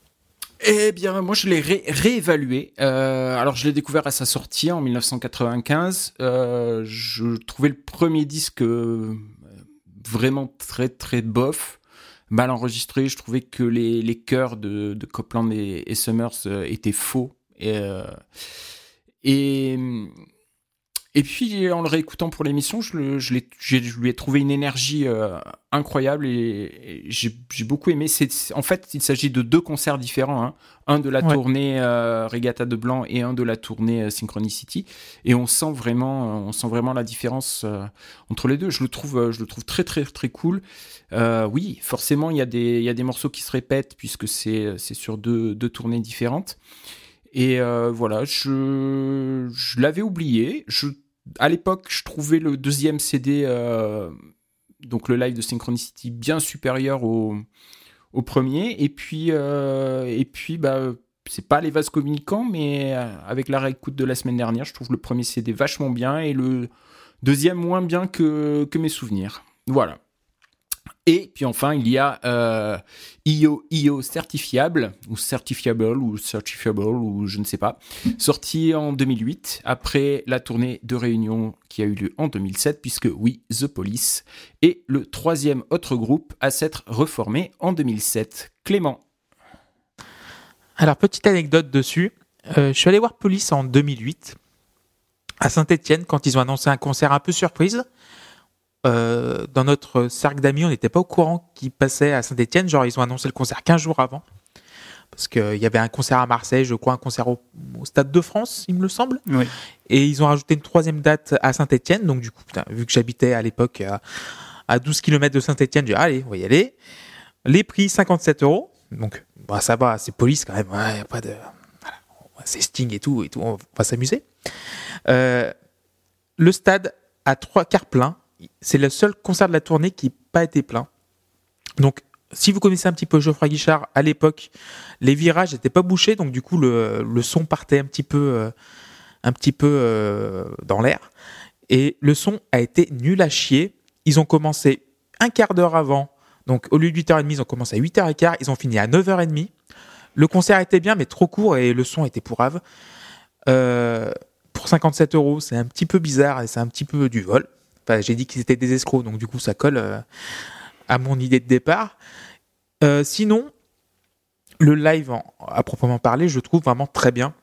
Eh bien, moi, je l'ai ré- réévalué. Euh, alors, je l'ai découvert à sa sortie en 1995. Euh, je trouvais le premier disque euh, vraiment très, très bof, mal enregistré. Je trouvais que les, les chœurs de, de Copland et, Summers étaient faux. Et puis, en le réécoutant pour l'émission, je, le- je, l'ai- j'ai- je lui ai trouvé une énergie euh, incroyable et, et j'ai beaucoup aimé. En fait, il s'agit de deux concerts différents. hein. Un de la Ouais. tournée euh, Regatta de Blanc et un de la tournée euh, Synchronicity. Et on sent vraiment, on sent vraiment la différence entre les deux. Je le trouve, je le trouve très, très, très cool. Oui, forcément, il y, a des, il y a des morceaux qui se répètent puisque c'est, c'est sur deux, deux tournées différentes. Et euh, voilà, je, je l'avais oublié. Je, à l'époque, je trouvais le deuxième CD, euh, donc le live de Synchronicity, bien supérieur au, premier. Et puis, euh, et puis bah, c'est pas les vases communicants, mais euh, avec la réécoute de la semaine dernière, je trouve le premier CD vachement bien et le deuxième moins bien que mes souvenirs. Voilà. Et puis enfin, il y a euh, IO, IO certifiable, ou certifiable, ou certifiable, ou je ne sais pas, sorti en 2008, après la tournée de réunion qui a eu lieu en 2007, puisque oui, The Police est le troisième autre groupe à s'être reformé en 2007. Clément. Alors, petite anecdote dessus. Euh, je suis allé voir Police en 2008 à Saint-Etienne quand ils ont annoncé un concert un peu surprise. Euh, dans notre cercle d'amis, on n'était pas au courant qu'ils passaient à Saint-Etienne. Genre, ils ont annoncé le concert 15 jours avant. Parce qu'il y avait un concert à Marseille, je crois, un concert au, au Stade de France, il me semble. Oui. Et ils ont rajouté une troisième date à Saint-Etienne. Donc, du coup, putain, vu que j'habitais à l'époque à, à 12 km de Saint-Etienne, j'ai dit, allez, on va y aller. Les prix, 57 euros. Donc, bah, ça va, c'est police quand même. Ouais, y a pas de. voilà. C'est Sting et tout, et tout. On va s'amuser. Euh, le stade a trois quarts plein. C'est le seul concert de la tournée qui n'a pas été plein. Donc, si vous connaissez un petit peu Geoffroy Guichard, à l'époque, les virages n'étaient pas bouchés, donc du coup le, son partait un petit peu, euh, un petit peu euh, dans l'air. Et le son a été nul à chier. Ils ont commencé un quart d'heure avant, donc au lieu de 8h30, ils ont commencé à 8h15, ils ont fini à 9h30. Le concert était bien, mais trop court et le son était pourrave. Euh, pour 57 euros, c'est un petit peu bizarre et c'est un petit peu du vol. J'ai dit qu'ils étaient des escrocs, donc du coup, ça colle euh, à mon idée de départ. Euh, sinon, le live, à proprement parler, je trouve vraiment très bien.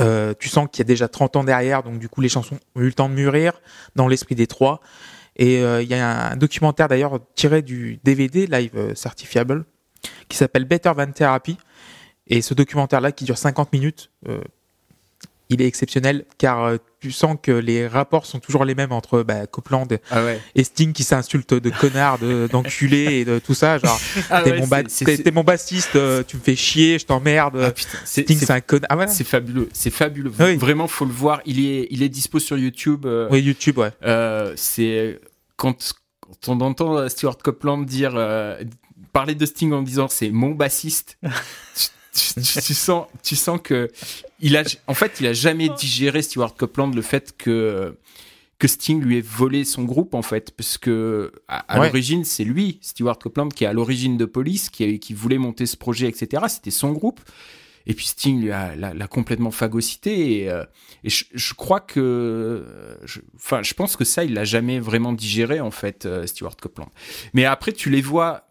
Euh, tu sens qu'il y a déjà 30 ans derrière, donc du coup, les chansons ont eu le temps de mûrir dans l'esprit des trois. Et il y a un documentaire d'ailleurs tiré du DVD Live Certifiable qui s'appelle Better Than Therapy. Et ce documentaire-là, qui dure 50 minutes, il est exceptionnel car euh, tu sens que les rapports sont toujours les mêmes entre bah, Copeland Ah ouais. et Sting qui s'insultent de connard, de- d'enculé et de tout ça. Genre, Ah t'es ouais, mon, ba- bassiste, euh, tu me fais chier, je t'emmerde. Ah, Sting, c'est- un connard. Ah ouais. C'est fabuleux, c'est fabuleux. Oui. Vraiment, faut le voir. Il est, il est dispo sur YouTube. euh, Oui, YouTube, ouais. euh, c'est quand, quand on entend Stuart Copeland dire, parler de Sting en disant c'est mon bassiste. tu, tu- tu sens, tu sens que il a, en fait, il a jamais digéré Stuart Copeland le fait que que Sting lui ait volé son groupe en fait, parce que à, à Ouais. l'origine c'est lui, Stuart Copeland, qui est à l'origine de Police, qui, qui voulait monter ce projet, etc. C'était son groupe. Et puis Sting l'a, complètement phagocyté et, euh, et je, je crois que, enfin, je pense que ça, il l'a jamais vraiment digéré en fait, euh, Stuart Copeland. Mais après, tu les vois,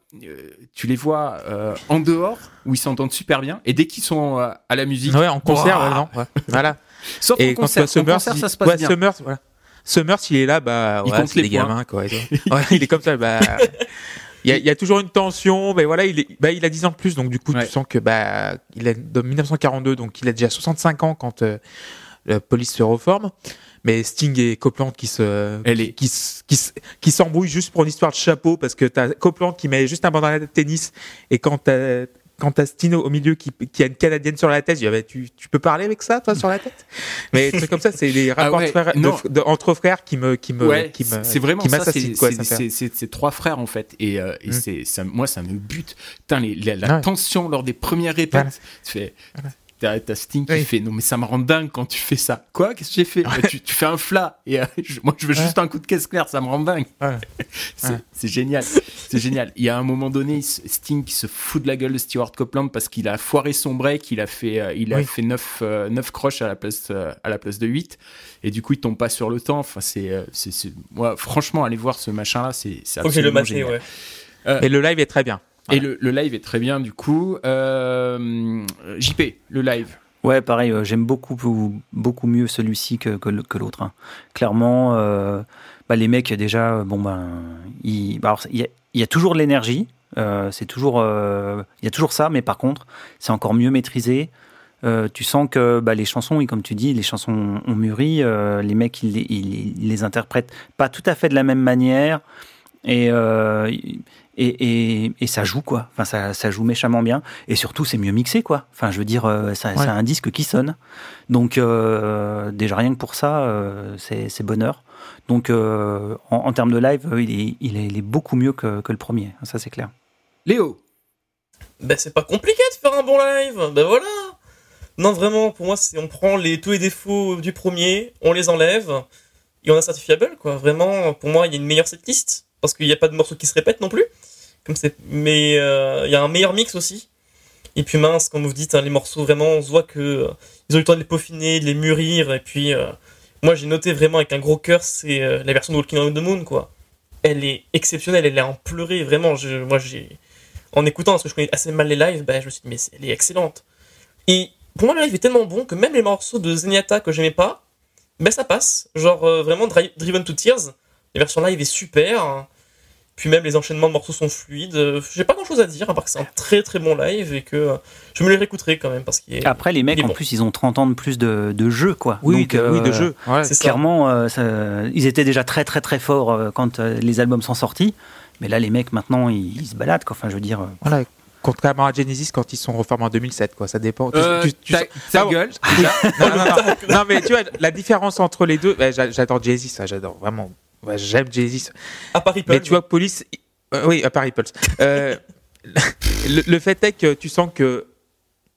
tu les vois euh, en dehors où ils s'entendent super bien et dès qu'ils sont euh, à la musique, Ouais, en concert, Ouah ouais, non. ouais. Voilà. sauf Et en quand concert, vois en Summers, concert, il- ça se passe ouais, bien. Summers, voilà. Summers, il est là, bah, Il compte les points. gamins, quoi. il est comme ça, bah. Il y, a, il y a toujours une tension, mais voilà, il, est, bah, il a 10 ans de plus, donc du coup, Ouais. tu sens que bah, il est de 1942, donc il a déjà 65 ans quand euh, la police se reforme. Mais Sting et Copeland qui se, Elle est- qui, qui, qui s'embrouillent juste pour une histoire de chapeau parce que t'as Copeland qui met juste un bandana de tennis et quand t'as quand t'as Stino au milieu qui, qui a une canadienne sur la tête, je dis, ah bah, tu, tu peux parler avec ça, toi, sur la tête? Mais trucs comme ça, c'est les rapports Ah ouais, de frères- de- non. de- entre frères qui me, qui me, Ouais, qui me, c'est vraiment qui ça. C'est trois frères en fait, et, euh, et Mm. c'est moi ça me bute. Putain, les- la, la Ouais. tension lors des premières répètes. Voilà. T'as t'as Sting qui Oui. fait non mais ça me rend dingue quand tu fais ça. Quoi? Qu'est-ce que j'ai fait? Bah, tu, tu fais un flat et euh, je- moi je veux Ouais. juste un coup de caisse claire, ça me rend dingue. Ouais. C'est Ouais. c'est génial, c'est génial. Il y a un moment donné, Sting qui se fout de la gueule de Stewart Copeland parce qu'il a foiré son break, il a fait euh, il a Oui. fait 9 neuf croches à la place euh, à la place de 8 et du coup il tombe pas sur le temps. Enfin c'est euh, c'est c'est- moi franchement aller voir ce machin là, c'est c'est le absolument maté, génial. ouais. Et le live est très bien. Et le, le live est très bien du coup. Euh, JP, le live. Ouais, pareil, euh, j'aime beaucoup, beaucoup mieux celui-ci que, que, l'autre. hein. Clairement, euh, bah, les mecs, déjà, bon, ben, bah, il y, a- il y a toujours de l'énergie, c'est toujours, il y a toujours ça, mais par contre, c'est encore mieux maîtrisé. Euh, tu sens que bah, les chansons, oui, comme tu dis, les chansons ont mûri, euh, les mecs, ils, les- ils- ils les interprètent pas tout à fait de la même manière. Et, euh, et, et, et ça joue quoi. Enfin, ça, ça joue méchamment bien. Et surtout, c'est mieux mixé quoi. Enfin, je veux dire, euh, ça, Ouais. c'est un disque qui sonne. Donc euh, déjà rien que pour ça, euh, c'est c'est bonheur. Donc euh, en, en termes de live, euh, il est, il est, il est beaucoup mieux que, que le premier. Ça c'est clair. Léo. Ben c'est pas compliqué de faire un bon live. Ben voilà. Non vraiment, pour moi, c'est on prend les tous les défauts du premier, on les enlève et on a certifiable quoi. Vraiment, pour moi, il y a une meilleure setlist parce qu'il n'y a pas de morceaux qui se répètent non plus. Comme c'est, mais euh, il y a un meilleur mix aussi. Et puis mince, comme vous dites, hein, les morceaux vraiment, on se voit que euh, ils ont eu le temps de les peaufiner, de les mûrir. Et puis euh, moi, j'ai noté vraiment avec un gros cœur, c'est la version de Walking on the Moon quoi. Elle est exceptionnelle, elle est en pleurer vraiment. Moi, j'ai en écoutant parce que je connais assez mal les lives, ben, je me suis dit mais elle est excellente. Et pour moi, le live est tellement bon que même les morceaux de Zenyatta que j'aimais pas, ben ça passe. Genre euh, vraiment Dri- Driven to Tears, la version live est super. Puis même les enchaînements de morceaux sont fluides. Euh, J'ai pas grand chose à dire, à part que c'est un très très bon live et que euh, je me le réécouterai quand même parce qu'il est. Après, les mecs, il est en bon. plus, ils ont 30 ans de plus de, de jeu, quoi. Oui, Donc, de, oui, de euh, jeu. Ouais. c'est ça. Clairement, euh, ça- ils étaient déjà très très très forts euh, quand euh, les albums sont sortis. Mais là, les mecs, maintenant, ils, ils se baladent, quoi. Enfin, je veux dire. euh, Voilà. Contrairement à Genesis quand ils sont reformés en 2007, quoi. Ça dépend. Tu- Euh, tu- tu ta sens- ta bon. gueule. non, non, non. Non, mais tu vois, la différence entre les deux, j'a- j'adore ça, j'adore vraiment. Ouais, J'aime Jay-Z. À Paris Mais tu vois, Police, Euh, oui, à Paris Pulse. Euh, le, le fait est que tu sens que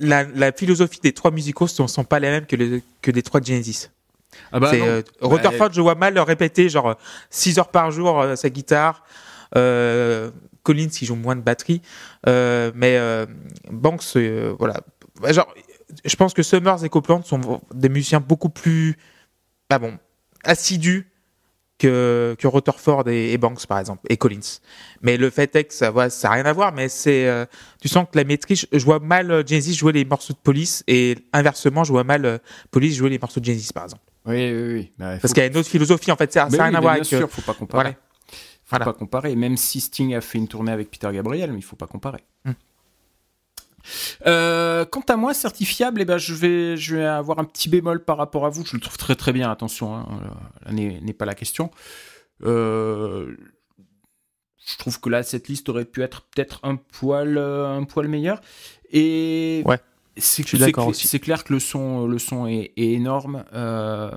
la, la philosophie des trois musicaux ne sont, sont pas les mêmes que, les, que les trois de Genesis. Ah bah euh, Rutherford, je vois mal le répéter genre 6 heures par jour euh, sa guitare. Euh, Collins, il joue moins de batterie. Euh, mais euh, Banks, euh, voilà. Bah, Genre, je pense que Summers et Copeland sont des musiciens beaucoup plus ah bon, assidus que, que Rutherford et, et Banks, par exemple, et Collins. Mais le fait est que ça n'a ça a rien à voir, mais c'est, euh, tu sens que la maîtrise, je vois mal euh, Genesis jouer les morceaux de Police et inversement, je vois mal euh, Police jouer les morceaux de Genesis, par exemple. Oui, oui, oui. Bah, Parce qu'il y a une autre philosophie, en fait, ça n'a rien à voir bien avec. euh, sûr, faut pas comparer. voilà. Faut Voilà. pas comparer. Même si Sting a fait une tournée avec Peter Gabriel, mais il faut pas comparer. Euh, quant à moi, certifiable, eh ben, je, vais, je vais avoir un petit bémol par rapport à vous. Je le trouve très très bien, attention, hein, euh, là n'est pas la question. Euh, je trouve que là, cette liste aurait pu être peut-être un poil, un poil meilleur. Et Ouais, c'est clair que le son, le son est, est énorme. euh,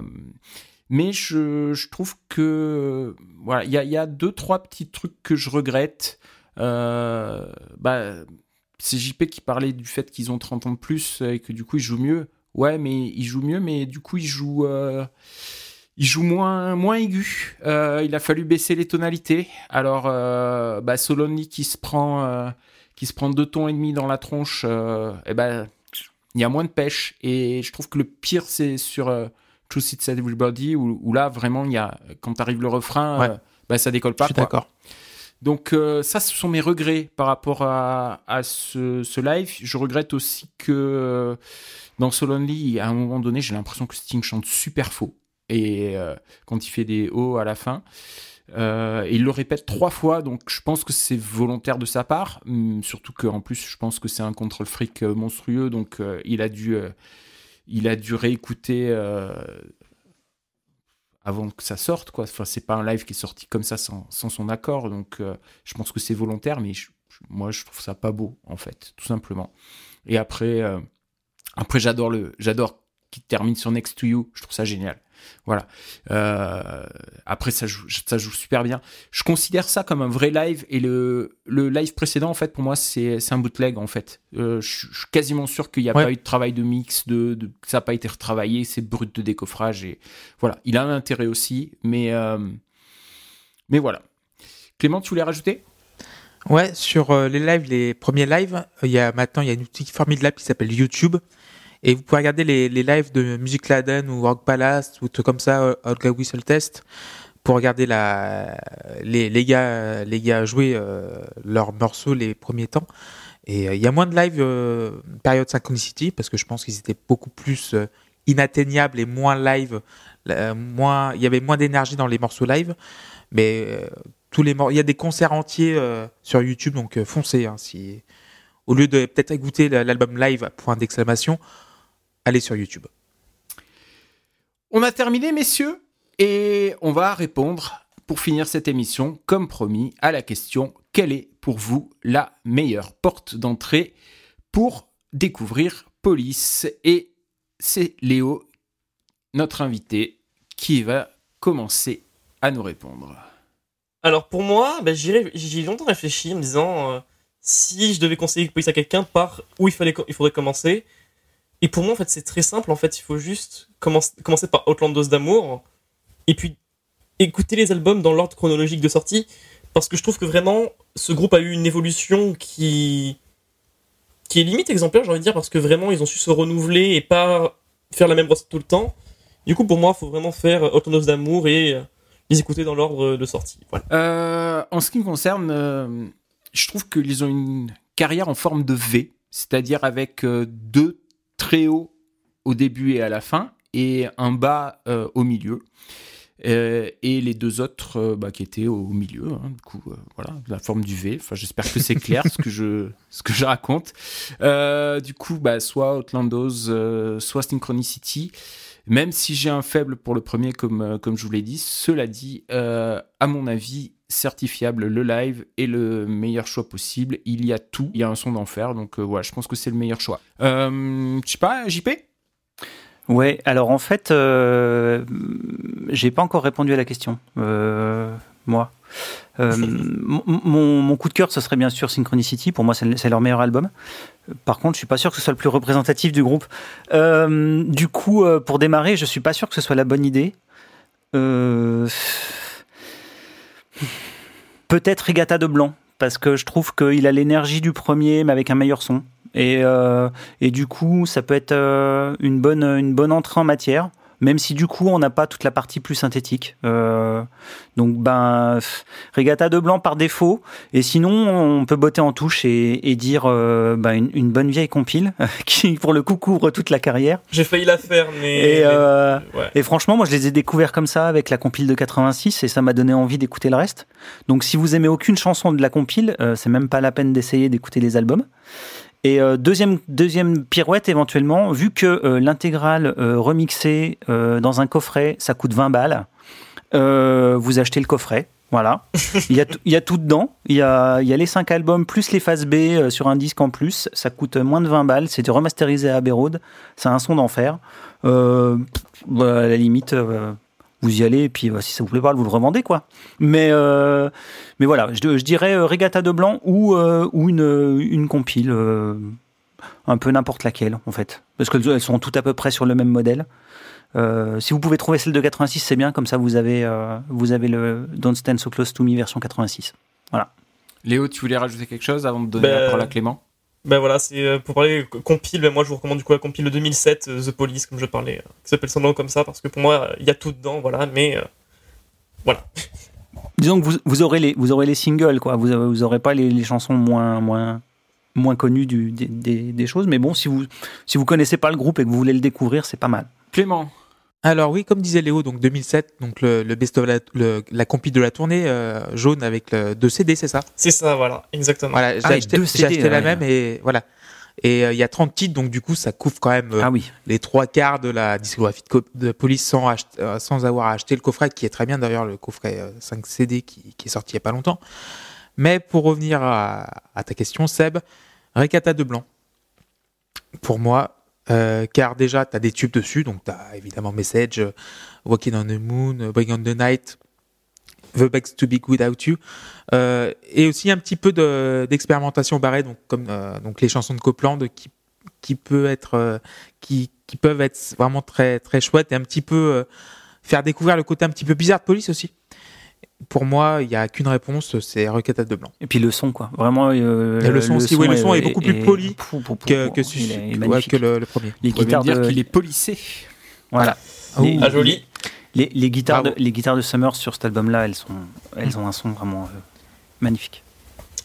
mais je, je trouve que voilà, il y a, il y a deux trois petits trucs que je regrette. Euh, bah, c'est JP qui parlait du fait qu'ils ont 30 ans de plus et que du coup ils jouent mieux. Ouais, mais ils jouent mieux, mais du coup ils jouent, euh, ils jouent moins, moins aigu. Euh, il a fallu baisser les tonalités. Alors, euh, bah, Solonly qui se prend, euh, qui se prend deux tons et demi dans la tronche, et ben il y a moins de pêche. Et je trouve que le pire c'est sur euh, Truth It Said Everybody où, où là vraiment il y a, quand arrive le refrain, Ouais. bah, ça décolle Je pas. suis quoi. d'accord. Donc euh, ça, ce sont mes regrets par rapport à, ce, live. Je regrette aussi que euh, dans So Lonely, à un moment donné, j'ai l'impression que Sting chante super faux. Et euh, quand il fait des hauts à la fin, il le répète trois fois, donc je pense que c'est volontaire de sa part. Hum, surtout qu'en plus, je pense que c'est un contrôle fric monstrueux, donc il a dû, il a dû réécouter. Avant que ça sorte quoi. Enfin c'est pas un live qui est sorti comme ça sans, sans son accord donc euh, je pense que c'est volontaire mais moi je trouve ça pas beau en fait tout simplement. Et après euh, après j'adore le j'adore qu'il termine sur Next to You je trouve ça génial voilà. Euh, après ça joue ça joue super bien. Je considère ça comme un vrai live et le le live précédent en fait pour moi c'est un bootleg en fait. Euh, je je suis quasiment sûr qu'il n'y a Ouais. pas eu de travail de mix de, ça n'a pas été retravaillé c'est brut de décoffrage et voilà. Il a un intérêt aussi mais euh, mais voilà. Clément tu voulais rajouter? Ouais, sur les lives, les premiers lives, il y a maintenant il y a une outil formidable qui s'appelle YouTube. Et vous pouvez regarder les, les lives de Music Laden ou Rock Palace ou trucs comme ça, Olga Whistle Test, pour regarder la, les, les gars, les gars jouer euh, leurs morceaux les premiers temps. Et euh, il y a moins de live euh, période Synchronicity parce que je pense qu'ils étaient beaucoup plus euh, inatteignables et moins live, moins, il y avait moins d'énergie dans les morceaux live. Mais euh, tous les il y a des concerts entiers sur YouTube, donc foncez. hein, si au lieu de peut-être écouter la- l'album live point d'exclamation, allez sur YouTube. On a terminé, messieurs, et on va répondre, pour finir cette émission, comme promis, à la question quelle est pour vous la meilleure porte d'entrée pour découvrir Police? Et c'est Léo, notre invité, qui va commencer à nous répondre. Alors pour moi, bah, j'y ré- j'y ai longtemps réfléchi en me disant euh, si je devais conseiller Police à quelqu'un, par où il, fallait, il faudrait commencer. Et pour moi, en fait, c'est très simple. En fait, il faut juste commencer, commencer par Outlandos d'amour et puis écouter les albums dans l'ordre chronologique de sortie. Parce que je trouve que vraiment, ce groupe a eu une évolution qui, qui est limite exemplaire, j'ai envie de dire, parce que vraiment, ils ont su se renouveler et pas faire la même recette tout le temps. Du coup, pour moi, il faut vraiment faire Outlandos d'amour et euh, les écouter dans l'ordre de sortie. Euh, en ce qui me concerne, euh, je trouve qu'ils ont une carrière en forme de V, c'est-à-dire avec deux très hauts au début et à la fin, et un bas euh, au milieu. Euh, et les deux autres euh, bah, qui étaient au milieu, hein, du coup, voilà, la forme du V. Enfin, j'espère que c'est clair ce que je ce que je raconte. Du coup, bah, soit Outlandos, soit Synchronicity. Même si j'ai un faible pour le premier, comme, euh, comme je vous l'ai dit, cela dit, euh, à mon avis, certifiable, le live est le meilleur choix possible. Il y a tout, il y a un son d'enfer, donc euh, voilà, je pense que c'est le meilleur choix. Euh, je sais pas, JP Ouais, alors en fait, j'ai pas encore répondu à la question. Euh, moi. Euh, mon, coup de cœur, ce serait bien sûr Synchronicity. Pour moi, c'est leur meilleur album. Par contre, je suis pas sûr que ce soit le plus représentatif du groupe. Euh, du coup, euh, pour démarrer, je suis pas sûr que ce soit la bonne idée. Euh, Peut-être Regatta de Blanc, parce que je trouve qu'il a l'énergie du premier, mais avec un meilleur son. Et, euh, et du coup, ça peut être euh, une, bonne, une bonne entrée en matière, même si du coup, on n'a pas toute la partie plus synthétique. Euh, donc, ben, Regatta de Blanc par défaut. Et sinon, on peut botter en touche et, et dire euh, ben, une, une bonne vieille compile, qui pour le coup couvre toute la carrière. J'ai failli la faire, mais. Et, euh, ouais. et franchement, moi, je les ai découverts comme ça avec la compile de 86 et ça m'a donné envie d'écouter le reste. Donc, si vous aimez aucune chanson de la compile, euh, c'est même pas la peine d'essayer d'écouter les albums. Et euh, deuxième, deuxième pirouette, éventuellement, vu que euh, l'intégrale euh, remixée dans un coffret, ça coûte 20 balles, vous achetez le coffret. Voilà. il, y a il y a tout dedans. Il y a, il y a les 5 albums plus les phases B euh, sur un disque en plus. Ça coûte moins de 20 balles. C'est remasterisé à Abbey. C'est un son d'enfer. Euh, bah, à la limite, euh, vous y allez et puis euh, si ça vous plaît pas, vous le revendez quoi. Mais euh, mais voilà, je, je dirais euh, Regatta de blanc ou euh, ou une une compile, euh, un peu n'importe laquelle en fait, parce qu'elles elles sont toutes à peu près sur le même modèle. Euh, si vous pouvez trouver celle de 86, c'est bien, comme ça vous avez euh, vous avez le Don't Stand So Close to Me version 86. Léo, tu voulais rajouter quelque chose avant de donner Ben, la parole à Clément? Ben voilà, c'est euh, pour parler co- compile, ben moi je vous recommande du coup la compile de 2007, euh, The Police, comme je parlais, euh, qui s'appelle simplement comme ça, parce que pour moi, il y a tout dedans, voilà, mais euh, voilà. Disons que vous, vous aurez les vous aurez les singles quoi, vous vous aurez pas les, les chansons moins moins moins connues du, des, des, des choses, mais bon si vous si vous connaissez pas le groupe et que vous voulez le découvrir, c'est pas mal. Clément, Alors oui, comme disait Léo, donc 2007, donc le, le best of la, le- la compil de la tournée euh, jaune avec le, deux CD, c'est ça? C'est ça, voilà, exactement. Voilà, j'ai Ah, et acheté, deux j'ai CD, acheté la ouais. même et voilà. Et euh, il y a 30 titres, donc du coup, ça couvre quand même euh, Ah oui. les trois quarts de la discographie de, co- de Police sans, euh, sans avoir acheté le coffret, qui est très bien d'ailleurs, le coffret euh, 5 CD qui, qui est sorti il y a pas longtemps. Mais pour revenir à, à ta question, Seb, Recata de Blanc, pour moi, euh, car déjà, tu as des tubes dessus, donc tu as évidemment Message, euh, Walking on the Moon, euh, Bring on the Night, The Begs to Be Good Without You, euh, et aussi un petit peu de- d'expérimentation barrée, donc comme euh, donc les chansons de Copland qui qui peut être euh, qui qui peuvent être vraiment très très chouettes et un petit peu euh, faire découvrir le côté un petit peu bizarre de Police aussi. Pour moi, il y a qu'une réponse, c'est Requête de Blanc. Et puis le son, quoi. Vraiment. euh, Et le son aussi, oui, le son est beaucoup plus poli Que que, est le, le premier. Les on guitares dire de, qu'il est polissé. voilà. Oh. Les, Ah, joli. les, les guitares de, les guitares de Summer sur cet album-là, elles sont, elles ont un son vraiment euh, magnifique.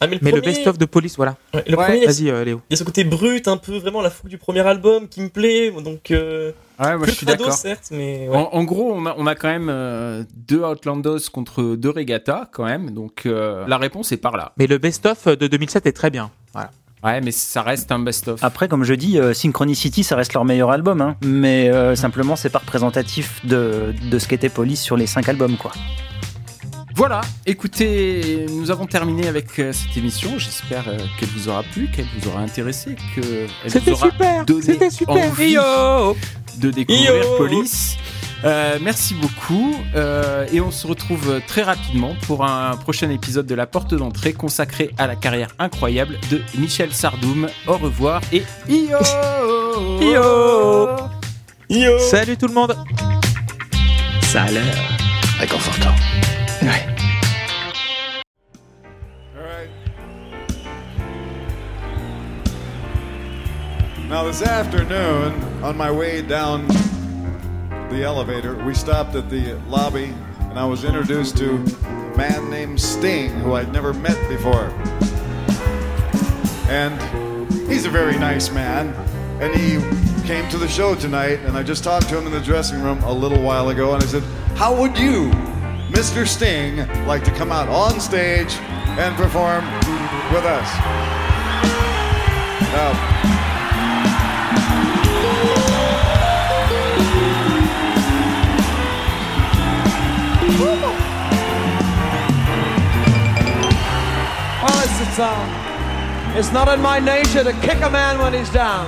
Ah, mais le, Mais le premier- best-of de Police, voilà. ouais, le premier, Vas-y, euh, Léo. il y a ce côté brut, un peu vraiment la fougue du premier album qui me plaît, donc euh, Ouais, moi plus je suis d'accord. certes, mais ouais. En, en gros, on a, on a quand même euh, deux Outlandos contre deux Regatta, quand même. Donc euh, la réponse est par là. Mais le best-of de 2007 est très bien. Voilà. Ouais, mais ça reste un best-of. Après, comme je dis, euh, Synchronicity, ça reste leur meilleur album, hein. mais euh, simplement, c'est pas représentatif de, de ce qu'était Police sur les cinq albums, quoi. Voilà, écoutez, nous avons terminé avec euh, cette émission. J'espère euh, qu'elle vous aura plu, qu'elle vous aura intéressé, qu'elle vous C'était aura super donné C'était super envie Yo de découvrir Yo Police. Euh, merci beaucoup euh, et on se retrouve très rapidement pour un prochain épisode de La Porte d'entrée consacré à la carrière incroyable de Michel Sardoum. Au revoir et yo Yo Yo Salut tout le monde Ça a l'air réconfortant. All right. Now, this afternoon, on my way down the elevator, we stopped at the lobby and I was introduced to a man named Sting, who I'd never met before. And he's a very nice man. And he came to the show tonight, and I just talked to him in the dressing room a little while ago, and I said, How would you, Mr. Sting, like to come out on stage and perform with us? Now, it's, it's, uh, it's not in my nature to kick a man when he's down.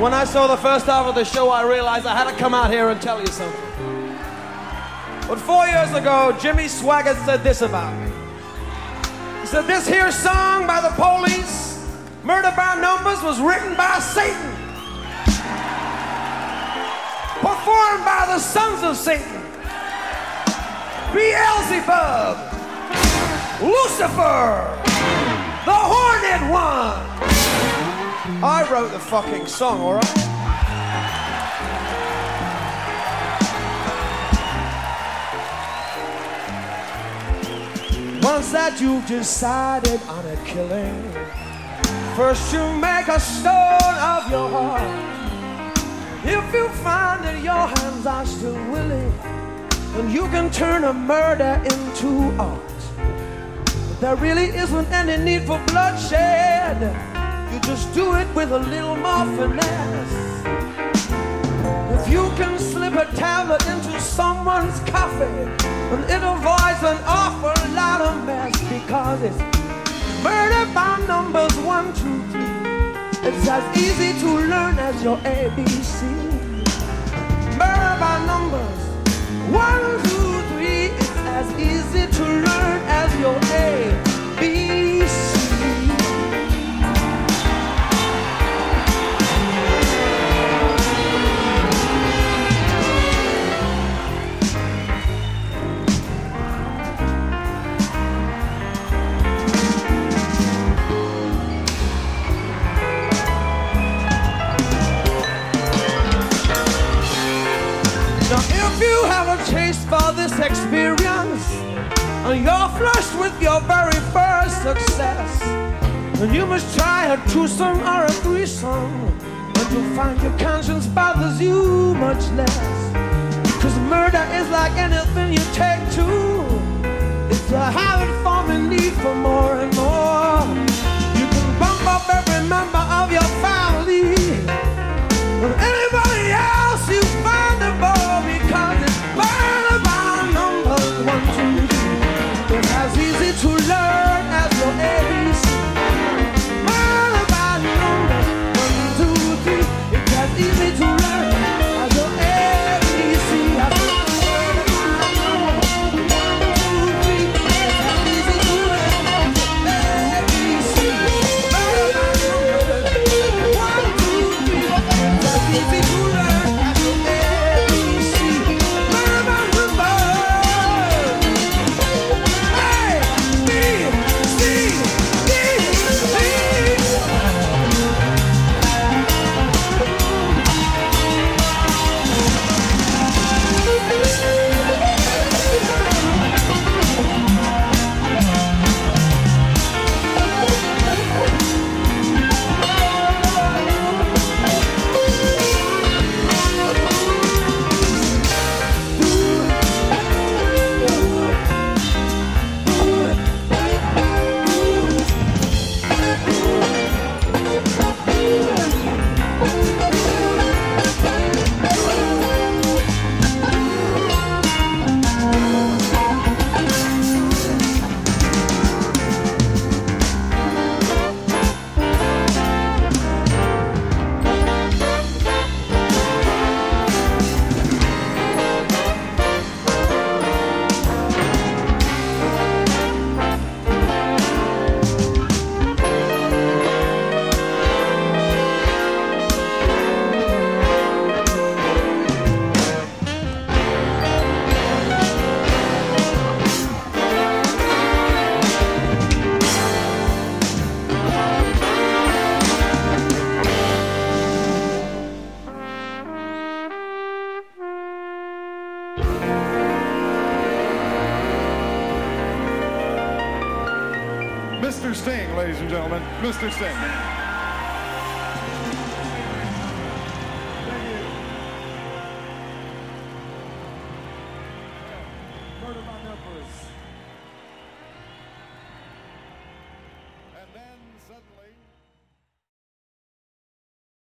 When I saw the first half of the show, I realized I had to come out here and tell you something. But four years ago, Jimmy Swaggart said this about me. He said, This here song by the police, Murder by Numbers, was written by Satan, performed by the sons of Satan, Beelzebub, Lucifer, the Horned One. I wrote the fucking song, alright? Once that you've decided on a killing, first you make a stone of your heart. If you find that your hands are still willing, then you can turn a murder into art. But there really isn't any need for bloodshed. You just do it with a little more finesse. If you can slip a tablet into someone's coffee, then it avoids an awful lot of mess because it's murder by numbers one, two, three. It's as easy to learn as your ABC. Murder by numbers one, two, three. It's as easy to learn as your ABC. You have a taste for this experience, and you're flushed with your very first success, then you must try a twosome or a threesome, and you'll find your conscience bothers you much less. Because murder is like anything you take to, it's a habit forming need for more and more. You can bump up every member of your family. But anybody and